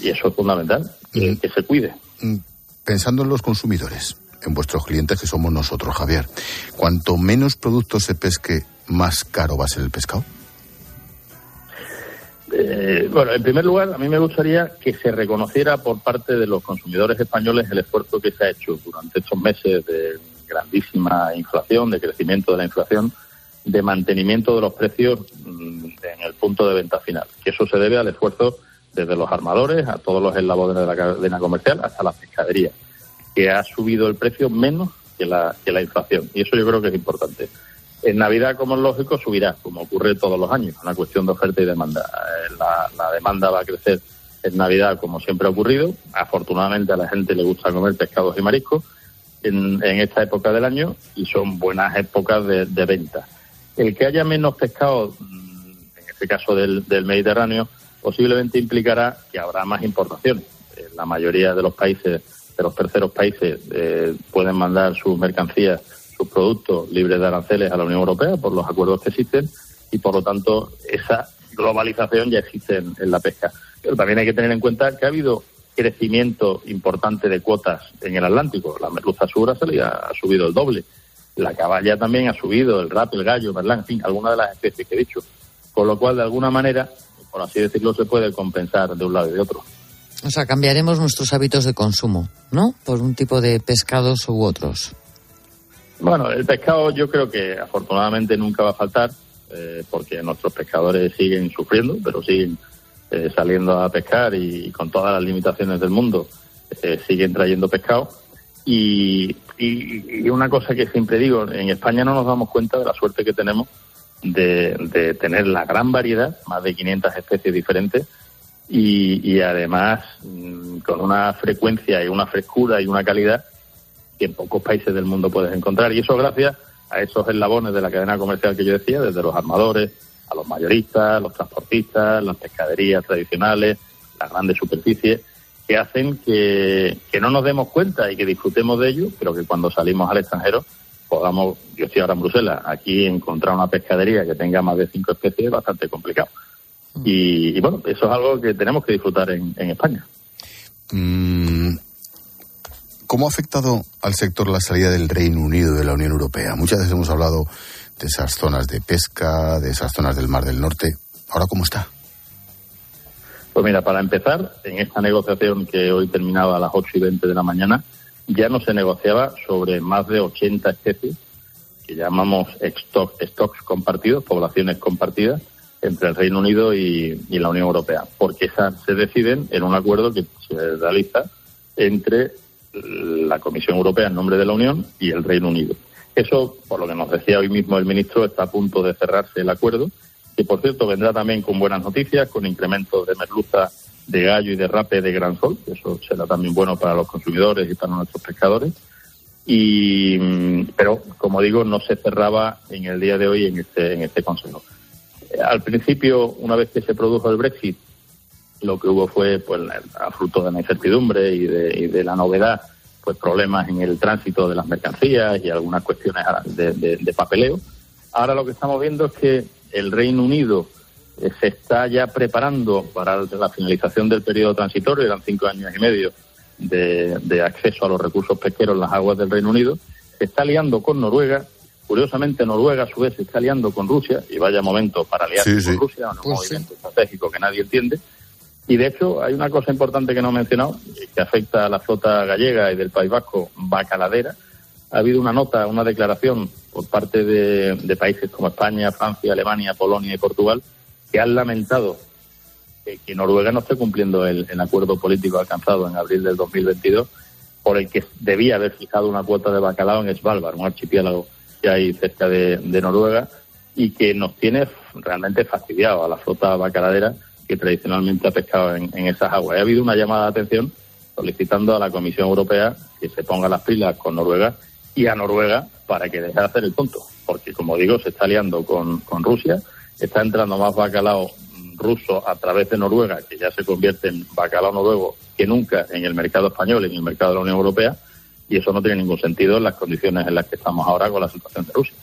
Y eso es fundamental, que, que se cuide. Mm, pensando en los consumidores, en vuestros clientes que somos nosotros, Javier, cuanto menos productos se pesque, más caro va a ser el pescado. Eh, bueno, en primer lugar, a mí me gustaría que se reconociera por parte de los consumidores españoles el esfuerzo que se ha hecho durante estos meses de grandísima inflación, de crecimiento de la inflación, de mantenimiento de los precios mm, en el punto de venta final. Que eso se debe al esfuerzo desde los armadores a todos los eslabones de la cadena comercial hasta la pescadería, que ha subido el precio menos que la, que la inflación. Y eso yo creo que es importante. En Navidad, como es lógico, subirá, como ocurre todos los años, una cuestión de oferta y demanda. Eh, la, demanda va a crecer en Navidad, como siempre ha ocurrido. Afortunadamente a la gente le gusta comer pescados y mariscos en, en esta época del año y son buenas épocas de, de venta. El que haya menos pescado, mm, en este caso del, del Mediterráneo, posiblemente implicará que habrá más importaciones. Eh, La mayoría de los países, de los terceros países, eh, pueden mandar sus mercancías, sus productos libres de aranceles a la Unión Europea por los acuerdos que existen y, por lo tanto, esa globalización ya existe en, en la pesca. Pero también hay que tener en cuenta que ha habido crecimiento importante de cuotas en el Atlántico. La merluza sur ha, ha subido el doble. La caballa también ha subido, el rap, el gallo, merlán, en fin, algunas de las especies que he dicho. Con lo cual, de alguna manera, por así decirlo, se puede compensar de un lado y de otro. O sea, cambiaremos nuestros hábitos de consumo, ¿no? Por un tipo de pescados u otros. Bueno, el pescado yo creo que afortunadamente nunca va a faltar, eh, porque nuestros pescadores siguen sufriendo, pero siguen eh, saliendo a pescar y, con todas las limitaciones del mundo eh, siguen trayendo pescado. Y, y- y una cosa que siempre digo, en España no nos damos cuenta de la suerte que tenemos de, de tener la gran variedad, más de 500 especies diferentes, y, además mm, con una frecuencia y una frescura y una calidad que en pocos países del mundo puedes encontrar. Y eso gracias a esos eslabones de la cadena comercial que yo decía, desde los armadores, a los mayoristas, los transportistas, las pescaderías tradicionales, las grandes superficies, que hacen que, que no nos demos cuenta y que disfrutemos de ello, pero que cuando salimos al extranjero podamos, yo estoy ahora en Bruselas, aquí encontrar una pescadería que tenga más de cinco especies es bastante complicado. Y, y bueno, eso es algo que tenemos que disfrutar en, en España. Mm, ¿Cómo ha afectado al sector la salida del Reino Unido de la Unión Europea? Muchas veces hemos hablado de esas zonas de pesca, de esas zonas del Mar del Norte. ¿Ahora cómo está? Pues mira, para empezar, en esta negociación que hoy terminaba a las 8 y 20 de la mañana, ya no se negociaba sobre más de 80 especies que llamamos stock- stocks compartidos, poblaciones compartidas entre el Reino Unido y, y la Unión Europea, porque esas se deciden en un acuerdo que se realiza entre la Comisión Europea en nombre de la Unión y el Reino Unido. Eso, por lo que nos decía hoy mismo el ministro, está a punto de cerrarse el acuerdo, que por cierto vendrá también con buenas noticias, con incrementos de merluza, de gallo y de rape de gran sol, eso será también bueno para los consumidores y para nuestros pescadores. Y, mm, pero, como digo, no se cerraba en el día de hoy en este, en este Consejo. Eh, Al principio, una vez que se produjo el Brexit, lo que hubo fue, pues, a fruto de la incertidumbre y de, la novedad, pues problemas en el tránsito de las mercancías y algunas cuestiones de papeleo. Ahora lo que estamos viendo es que el Reino Unido eh, se está ya preparando para la finalización del periodo transitorio, eran cinco años y medio de, de acceso a los recursos pesqueros en las aguas del Reino Unido, se está aliando con Noruega. Curiosamente, Noruega a su vez se está aliando con Rusia, y vaya momento para aliarse Sí, con sí. Rusia, un Pues sí. movimiento estratégico que nadie entiende. Y de hecho, hay una cosa importante que no he mencionado, y que afecta a la flota gallega y del País Vasco, bacaladera. Ha habido una nota, una declaración por parte de, de países como España, Francia, Alemania, Polonia y Portugal, que han lamentado que, Noruega no esté cumpliendo el, acuerdo político alcanzado en abril del 2022, por el que debía haber fijado una cuota de bacalao en Svalbard, un archipiélago que hay cerca de, Noruega, y que nos tiene realmente fastidiado a la flota bacaladera que tradicionalmente ha pescado en esas aguas. Ha habido una llamada de atención solicitando a la Comisión Europea que se ponga las pilas con Noruega y a Noruega para que deje de hacer el tonto, porque como digo, se está liando con, con Rusia, está entrando más bacalao ruso a través de Noruega, que ya se convierte en bacalao noruego que nunca en el mercado español en el mercado de la Unión Europea, y eso no tiene ningún sentido en las condiciones en las que estamos ahora con la situación de Rusia.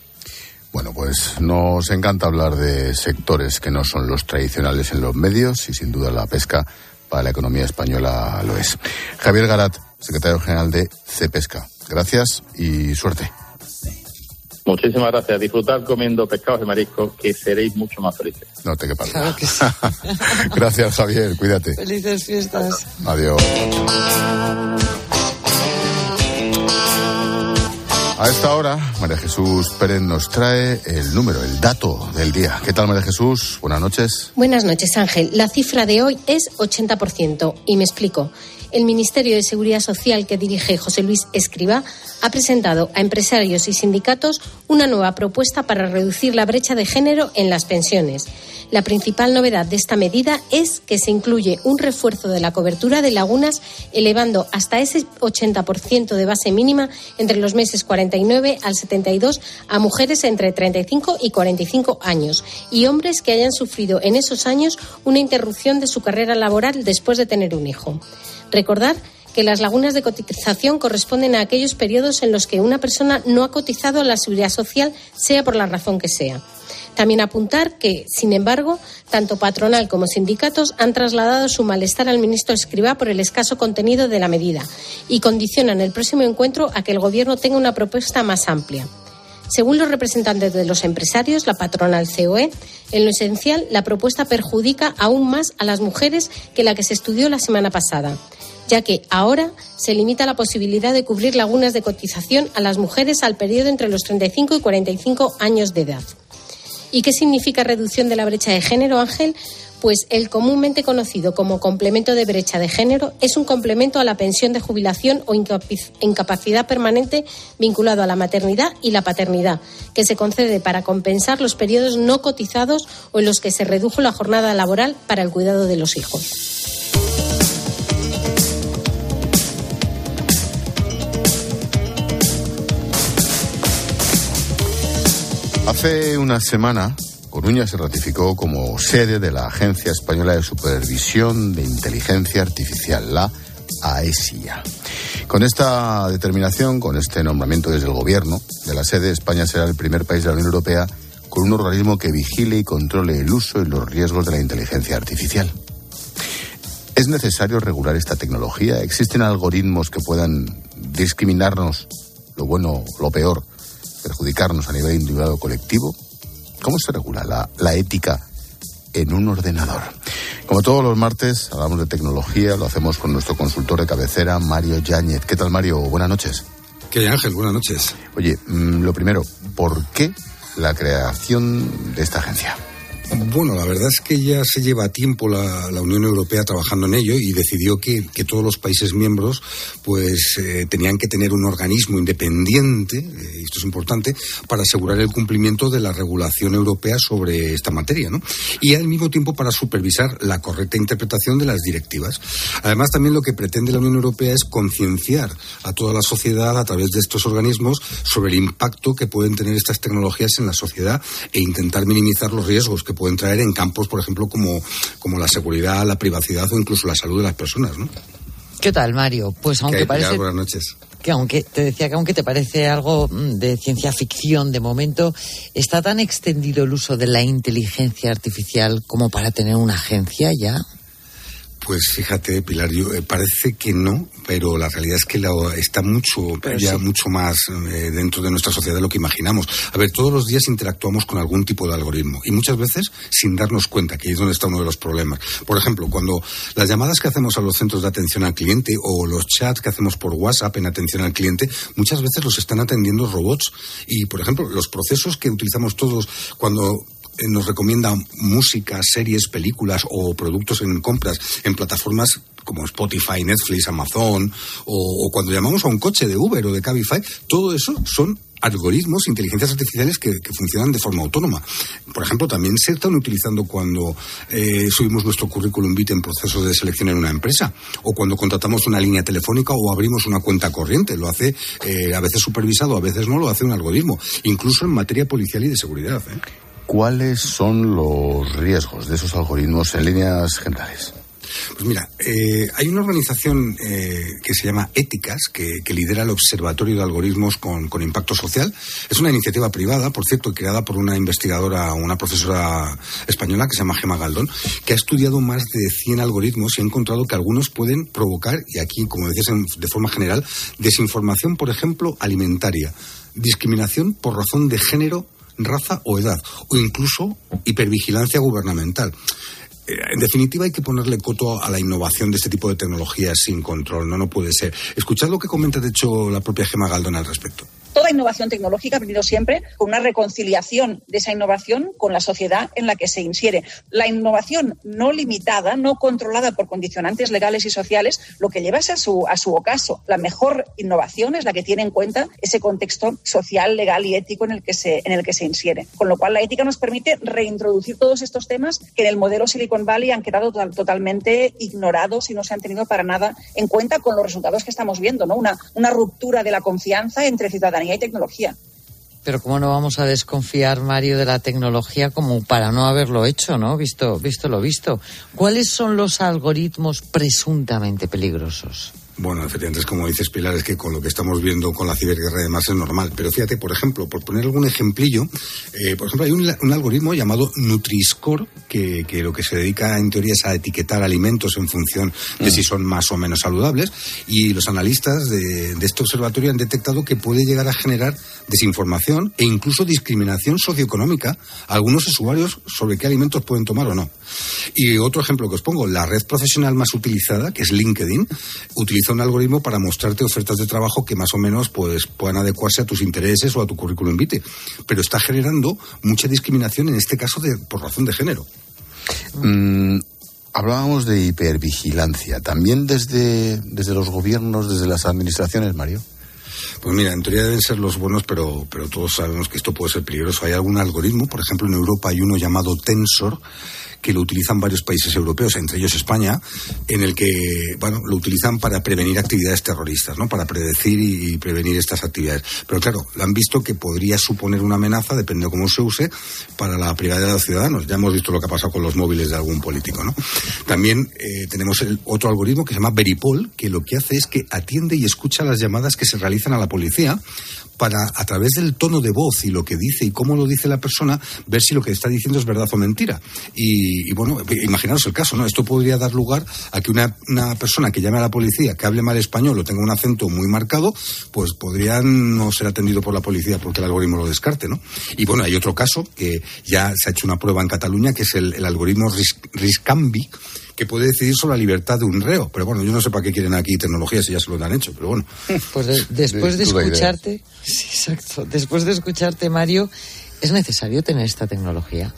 Bueno, pues nos encanta hablar de sectores que no son los tradicionales en los medios y sin duda la pesca para la economía española lo es. Javier Garat, secretario general de CEPESCA. Gracias y suerte. Muchísimas gracias. Disfrutad comiendo pescados y mariscos, que seréis mucho más felices. No te quepas. Claro que sí. Gracias, Javier. Cuídate. Felices fiestas. Adiós. A esta hora, María Jesús Pérez nos trae el número, el dato del día. ¿Qué tal, María Jesús? Buenas noches. Buenas noches, Ángel. La cifra de hoy es 80%. Y me explico el Ministerio de Seguridad Social que dirige José Luis Escriba ha presentado a empresarios y sindicatos una nueva propuesta para reducir la brecha de género en las pensiones. La principal novedad de esta medida es que se incluye un refuerzo de la cobertura de lagunas elevando hasta ese 80% de base mínima entre los meses 49 al 72 a mujeres entre 35 y 45 años y hombres que hayan sufrido en esos años una interrupción de su carrera laboral después de tener un hijo. Recordar que las lagunas de cotización corresponden a aquellos periodos en los que una persona no ha cotizado a la seguridad social, sea por la razón que sea. También apuntar que, sin embargo, tanto patronal como sindicatos han trasladado su malestar al ministro Escribá por el escaso contenido de la medida y condicionan el próximo encuentro a que el Gobierno tenga una propuesta más amplia. Según los representantes de los empresarios, la patronal COE, en lo esencial, la propuesta perjudica aún más a las mujeres que la que se estudió la semana pasada ya que ahora se limita la posibilidad de cubrir lagunas de cotización a las mujeres al periodo entre los 35 y 45 años de edad. ¿Y qué significa reducción de la brecha de género, Ángel? Pues el comúnmente conocido como complemento de brecha de género es un complemento a la pensión de jubilación o incapacidad permanente vinculado a la maternidad y la paternidad, que se concede para compensar los periodos no cotizados o en los que se redujo la jornada laboral para el cuidado de los hijos. Hace una semana, Coruña se ratificó como sede de la Agencia Española de Supervisión de Inteligencia Artificial, la AESIA. Con esta determinación, con este nombramiento desde el Gobierno de la sede, España será el primer país de la Unión Europea con un organismo que vigile y controle el uso y los riesgos de la inteligencia artificial. ¿Es necesario regular esta tecnología? ¿Existen algoritmos que puedan discriminarnos, lo bueno, lo peor, perjudicarnos a nivel individual o colectivo? ¿Cómo se regula la, la ética en un ordenador? Como todos los martes, hablamos de tecnología, lo hacemos con nuestro consultor de cabecera, Mario Yáñez. ¿Qué tal, Mario? Buenas noches. ¿Qué Ángel? Buenas noches. Oye, mm, lo primero, ¿por qué la creación de esta agencia? Bueno, la verdad es que ya se lleva tiempo la, Unión Europea trabajando en ello y decidió que, todos los países miembros pues eh, tenían que tener un organismo independiente, eh, esto es importante, para asegurar el cumplimiento de la regulación europea sobre esta materia, ¿no? Y al mismo tiempo para supervisar la correcta interpretación de las directivas. Además, también lo que pretende la Unión Europea es concienciar a toda la sociedad a través de estos organismos sobre el impacto que pueden tener estas tecnologías en la sociedad e intentar minimizar los riesgos que pueden traer en campos, por ejemplo, como, como la seguridad, la privacidad o incluso la salud de las personas, ¿no? ¿Qué tal, Mario? Pues aunque parece... Buenas noches. Que aunque te decía que aunque te parece algo mm, de ciencia ficción de momento, está tan extendido el uso de la inteligencia artificial como para tener una agencia ya. Pues fíjate, Pilar, yo, eh, parece que no, pero la realidad es que está mucho, ya mucho más eh, dentro de nuestra sociedad de lo que imaginamos. A ver, todos los días interactuamos con algún tipo de algoritmo y muchas veces sin darnos cuenta, que ahí es donde está uno de los problemas. Por ejemplo, cuando las llamadas que hacemos a los centros de atención al cliente o los chats que hacemos por WhatsApp en atención al cliente, muchas veces los están atendiendo robots y, por ejemplo, los procesos que utilizamos todos cuando nos recomienda música, series, películas o productos en compras en plataformas como Spotify, Netflix, Amazon, o, cuando llamamos a un coche de Uber o de Cabify, todo eso son algoritmos, inteligencias artificiales que, funcionan de forma autónoma. Por ejemplo, también se están utilizando cuando eh, subimos nuestro currículum vitae en proceso de selección en una empresa, o cuando contratamos una línea telefónica o abrimos una cuenta corriente. Lo hace eh, a veces supervisado, a veces no, lo hace un algoritmo, incluso en materia policial y de seguridad. ¿Cuáles son los riesgos de esos algoritmos en líneas generales? Pues mira, eh, hay una organización eh, que se llama Éticas, que, lidera el Observatorio de Algoritmos con, Impacto Social. Es una iniciativa privada, por cierto, creada por una investigadora, una profesora española que se llama Gemma Galdón, que ha estudiado más de 100 algoritmos y ha encontrado que algunos pueden provocar, y aquí, como decías de forma general, desinformación, por ejemplo, alimentaria, discriminación por razón de género raza o edad, o incluso hipervigilancia gubernamental. Eh, en definitiva, hay que ponerle coto a la innovación de este tipo de tecnologías sin control. No, no puede ser. Escuchad lo que comenta, de hecho, la propia Gema Galdón al respecto. Toda innovación tecnológica ha venido siempre con una reconciliación de esa innovación con la sociedad en la que se insiere. La innovación no limitada, no controlada por condicionantes legales y sociales, lo que lleva es a su, a su ocaso. La mejor innovación es la que tiene en cuenta ese contexto social, legal y ético en el que se, en el que se insiere. Con lo cual, la ética nos permite reintroducir todos estos temas que en el modelo Silicon Valley han quedado totalmente ignorados y no se han tenido para nada en cuenta con los resultados que estamos viendo, ¿no? Una, una ruptura de la confianza entre ciudadanía y tecnología. Pero cómo no vamos a desconfiar, Mario, de la tecnología como para no haberlo hecho, ¿no? Visto, visto lo visto. ¿Cuáles son los algoritmos presuntamente peligrosos? Bueno, efectivamente, es como dices Pilar, es que con lo que estamos viendo con la ciberguerra además es normal. Pero fíjate, por ejemplo, por poner algún ejemplillo, eh, por ejemplo, hay un, algoritmo llamado Nutri-Score que, lo que se dedica en teoría es a etiquetar alimentos en función de mm. si son más o menos saludables. Y los analistas de, de este observatorio han detectado que puede llegar a generar desinformación e incluso discriminación socioeconómica a algunos usuarios sobre qué alimentos pueden tomar o no. Y otro ejemplo que os pongo, la red profesional más utilizada, que es LinkedIn, utiliza un algoritmo para mostrarte ofertas de trabajo que más o menos pues, puedan adecuarse a tus intereses o a tu currículum vitae. Pero está generando mucha discriminación, en este caso de, por razón de género. Mm, hablábamos de hipervigilancia. ¿También desde, desde los gobiernos, desde las administraciones, Mario? Pues mira, en teoría deben ser los buenos, pero, pero todos sabemos que esto puede ser peligroso. Hay algún algoritmo, por ejemplo, en Europa hay uno llamado Tensor, que lo utilizan varios países europeos, entre ellos España, en el que, bueno, lo utilizan para prevenir actividades terroristas, ¿no? Para predecir y, prevenir estas actividades. Pero claro, lo han visto que podría suponer una amenaza, depende de cómo se use, para la privacidad de los ciudadanos. Ya hemos visto lo que ha pasado con los móviles de algún político, ¿no? También eh, tenemos el otro algoritmo que se llama Veripol, que lo que hace es que atiende y escucha las llamadas que se realizan a la policía para, a través del tono de voz y lo que dice y cómo lo dice la persona, ver si lo que está diciendo es verdad o mentira. Y, bueno, imaginaros el caso, ¿no? Esto podría dar lugar a que una, una, persona que llame a la policía, que hable mal español o tenga un acento muy marcado, pues podría no ser atendido por la policía porque el algoritmo lo descarte, ¿no? Y bueno, hay otro caso que ya se ha hecho una prueba en Cataluña, que es el, algoritmo Riscambi, que puede decidir sobre la libertad de un reo. Pero bueno, yo no sé para qué quieren aquí tecnología si ya se lo han hecho, pero bueno. Pues después de escucharte, exacto, después de escucharte, Mario, ¿es necesario tener esta tecnología?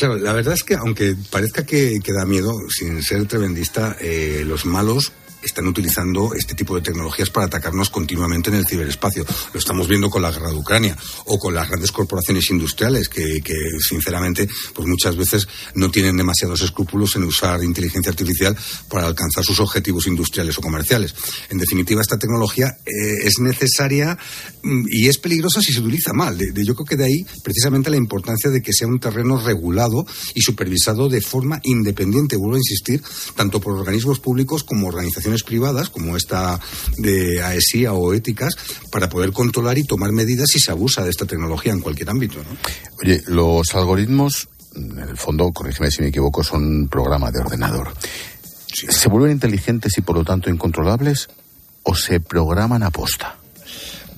Claro, la verdad es que aunque parezca que, da miedo, sin ser tremendista, eh, los malos están utilizando este tipo de tecnologías para atacarnos continuamente en el ciberespacio. Lo estamos viendo con la guerra de Ucrania o con las grandes corporaciones industriales que, sinceramente, pues muchas veces no tienen demasiados escrúpulos en usar inteligencia artificial para alcanzar sus objetivos industriales o comerciales. En definitiva, esta tecnología eh, es necesaria mm, y es peligrosa si se utiliza mal. yo creo que de ahí precisamente la importancia de que sea un terreno regulado y supervisado de forma independiente, vuelvo a insistir, tanto por organismos públicos como organizaciones privadas, como esta de AESIA o éticas, para poder controlar y tomar medidas si se abusa de esta tecnología en cualquier ámbito. ¿no? Oye, los algoritmos, en el fondo, corrígeme si me equivoco, son programas de ordenador. ¿Se vuelven inteligentes y por lo tanto incontrolables o se programan a posta?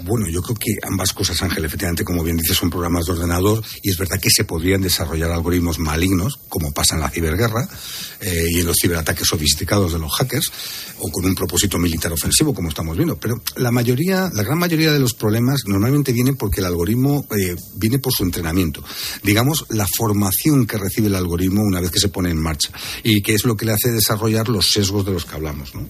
Bueno, yo creo que ambas cosas, Ángel, efectivamente, como bien dices, son programas de ordenador y es verdad que se podrían desarrollar algoritmos malignos, como pasa en la ciberguerra eh, y en los ciberataques sofisticados de los hackers, o con un propósito militar ofensivo, como estamos viendo. Pero la mayoría, la gran mayoría de los problemas normalmente vienen porque el algoritmo eh, viene por su entrenamiento. Digamos, la formación que recibe el algoritmo una vez que se pone en marcha y que es lo que le hace desarrollar los sesgos de los que hablamos, ¿no?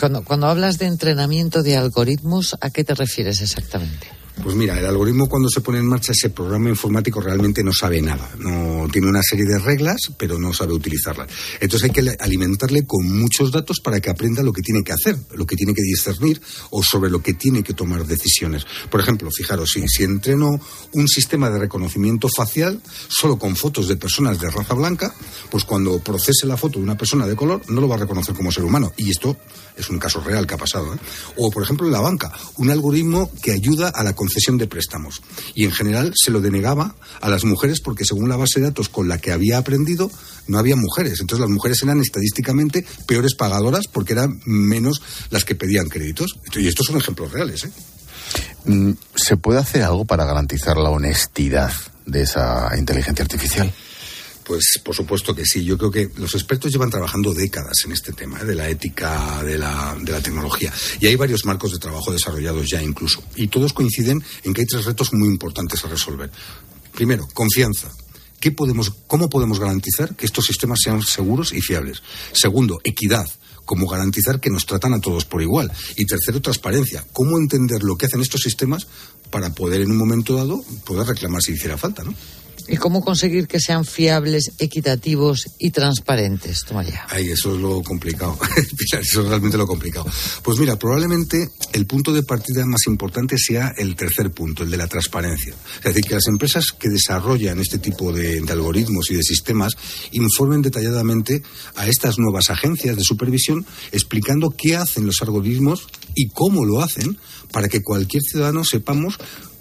Cuando, cuando hablas de entrenamiento de algoritmos, ¿a qué te refieres exactamente? Pues mira, el algoritmo cuando se pone en marcha ese programa informático realmente no sabe nada. No tiene una serie de reglas, pero no sabe utilizarlas. Entonces hay que alimentarle con muchos datos para que aprenda lo que tiene que hacer, lo que tiene que discernir o sobre lo que tiene que tomar decisiones. Por ejemplo, fijaros, si, si entreno un sistema de reconocimiento facial solo con fotos de personas de raza blanca, pues cuando procese la foto de una persona de color no lo va a reconocer como ser humano. Y esto es un caso real que ha pasado. ¿eh? O, por ejemplo, en la banca, un algoritmo que ayuda a la concesión de préstamos. Y en general se lo denegaba a las mujeres porque, según la base de datos con la que había aprendido, no había mujeres. Entonces, las mujeres eran estadísticamente peores pagadoras porque eran menos las que pedían créditos. Y estos son ejemplos reales. ¿eh? Mm, ¿Se puede hacer algo para garantizar la honestidad de esa inteligencia artificial? Pues por supuesto que sí. Yo creo que los expertos llevan trabajando décadas en este tema ¿eh? de la ética de la, de la tecnología. Y hay varios marcos de trabajo desarrollados ya incluso. Y todos coinciden en que hay tres retos muy importantes a resolver. Primero, confianza. ¿Qué podemos, ¿Cómo podemos garantizar que estos sistemas sean seguros y fiables? Segundo, equidad cómo garantizar que nos tratan a todos por igual. Y tercero, transparencia. ¿Cómo entender lo que hacen estos sistemas para poder en un momento dado poder reclamar si hiciera falta, ¿no? ¿Y cómo conseguir que sean fiables, equitativos y transparentes? Toma ya. Ay, eso es lo complicado. eso es realmente lo complicado. Pues mira, probablemente el punto de partida más importante sea el tercer punto, el de la transparencia. Es decir, que las empresas que desarrollan este tipo de, de algoritmos y de sistemas informen detalladamente a estas nuevas agencias de supervisión explicando qué hacen los algoritmos y cómo lo hacen para que cualquier ciudadano sepamos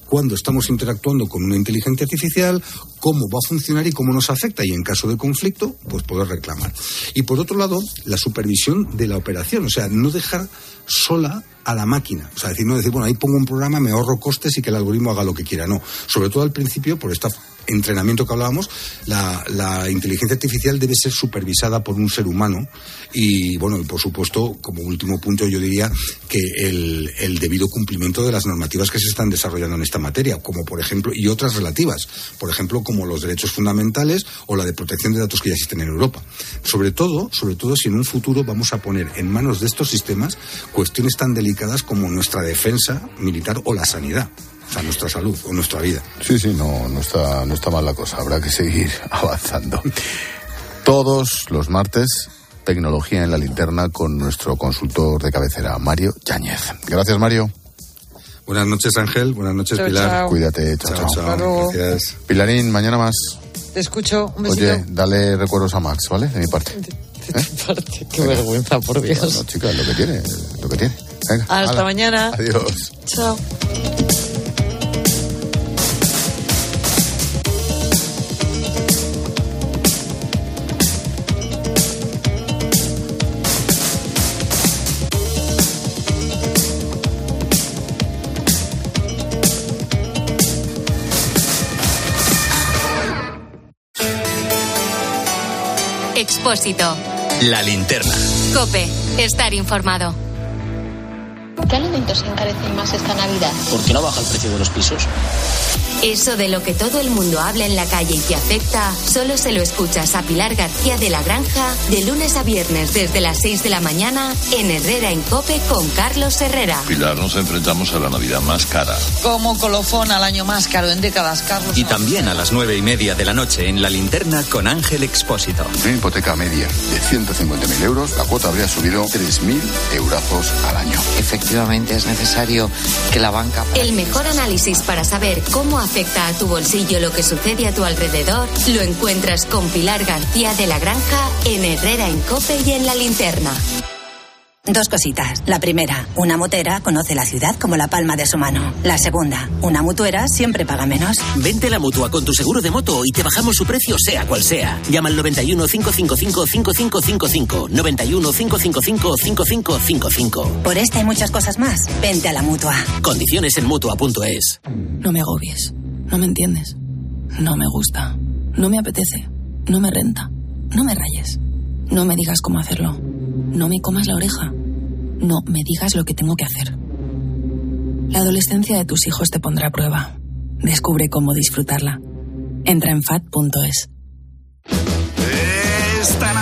cuando estamos interactuando con una inteligencia artificial, cómo va a funcionar y cómo nos afecta y en caso de conflicto, pues poder reclamar. Y por otro lado, la supervisión de la operación, o sea, no dejar sola a la máquina. O sea, decir, no decir, bueno, ahí pongo un programa, me ahorro costes y que el algoritmo haga lo que quiera. No. Sobre todo al principio, por esta entrenamiento que hablábamos, la, la, inteligencia artificial debe ser supervisada por un ser humano y, bueno, y por supuesto, como último punto, yo diría que el, el, debido cumplimiento de las normativas que se están desarrollando en esta materia, como por ejemplo, y otras relativas, por ejemplo, como los derechos fundamentales o la de protección de datos que ya existen en Europa. Sobre todo, sobre todo si en un futuro vamos a poner en manos de estos sistemas cuestiones tan delicadas como nuestra defensa militar o la sanidad a nuestra salud o nuestra vida. Sí, sí, no, no, está, no está mal la cosa. Habrá que seguir avanzando. Todos los martes, tecnología en la linterna con nuestro consultor de cabecera, Mario Yáñez. Gracias, Mario. Buenas noches, Ángel. Buenas noches, chao, Pilar. Chao. Cuídate. Chao, chao. chao. Gracias. Pilarín, mañana más. Te escucho. Un besito. Oye, dale recuerdos a Max, ¿vale? De mi parte. De, de ¿Eh? tu parte. Qué Venga. vergüenza, por Dios. No, no, chica, lo que tiene, que tiene. Venga, Hasta hala. mañana. Adiós. Chao. Expósito. La linterna. Cope. Estar informado. ¿Qué alimentos se encarecen más esta Navidad? ¿Por qué no baja el precio de los pisos? Eso de lo que todo el mundo habla en la calle y que afecta, solo se lo escuchas a Pilar García de la Granja de lunes a viernes desde las 6 de la mañana en Herrera en Cope con Carlos Herrera. Pilar, nos enfrentamos a la Navidad más cara. Como colofón al año más caro en décadas, Carlos. Y también a las nueve y media de la noche en la linterna con Ángel Expósito. Una hipoteca media de 150.000 euros, la cuota habría subido 3.000 eurazos al año. Efectivamente, es necesario que la banca. El mejor análisis para saber cómo afecta a tu bolsillo lo que sucede a tu alrededor lo encuentras con Pilar García de la Granja en Herrera en Cope y en la linterna. Dos cositas. La primera, una motera conoce la ciudad como la palma de su mano. La segunda, una mutuera siempre paga menos. Vente a la mutua con tu seguro de moto y te bajamos su precio sea cual sea. Llama al 91 555 5555. 91 555 5555. Por esta y muchas cosas más, vente a la mutua. Condiciones en mutua.es. No me agobies. No me entiendes. No me gusta. No me apetece. No me renta. No me rayes. No me digas cómo hacerlo. No me comas la oreja. No me digas lo que tengo que hacer. La adolescencia de tus hijos te pondrá a prueba. Descubre cómo disfrutarla. Entra en fat.es.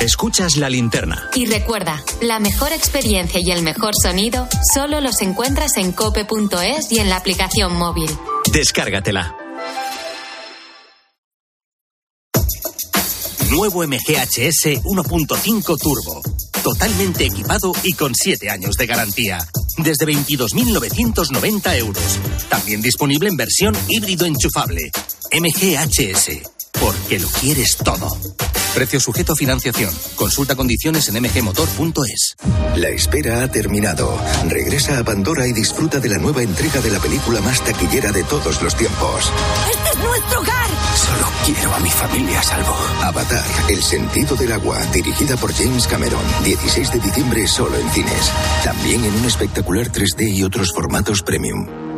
Escuchas la linterna. Y recuerda, la mejor experiencia y el mejor sonido solo los encuentras en cope.es y en la aplicación móvil. Descárgatela. Nuevo MGHS 1.5 Turbo. Totalmente equipado y con 7 años de garantía. Desde 22.990 euros. También disponible en versión híbrido enchufable. MGHS. Porque lo quieres todo. Precio sujeto a financiación. Consulta condiciones en mgmotor.es. La espera ha terminado. Regresa a Pandora y disfruta de la nueva entrega de la película más taquillera de todos los tiempos. ¡Este es nuestro hogar! Solo quiero a mi familia a salvo. Avatar, El sentido del agua, dirigida por James Cameron. 16 de diciembre solo en cines. También en un espectacular 3D y otros formatos premium.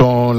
Son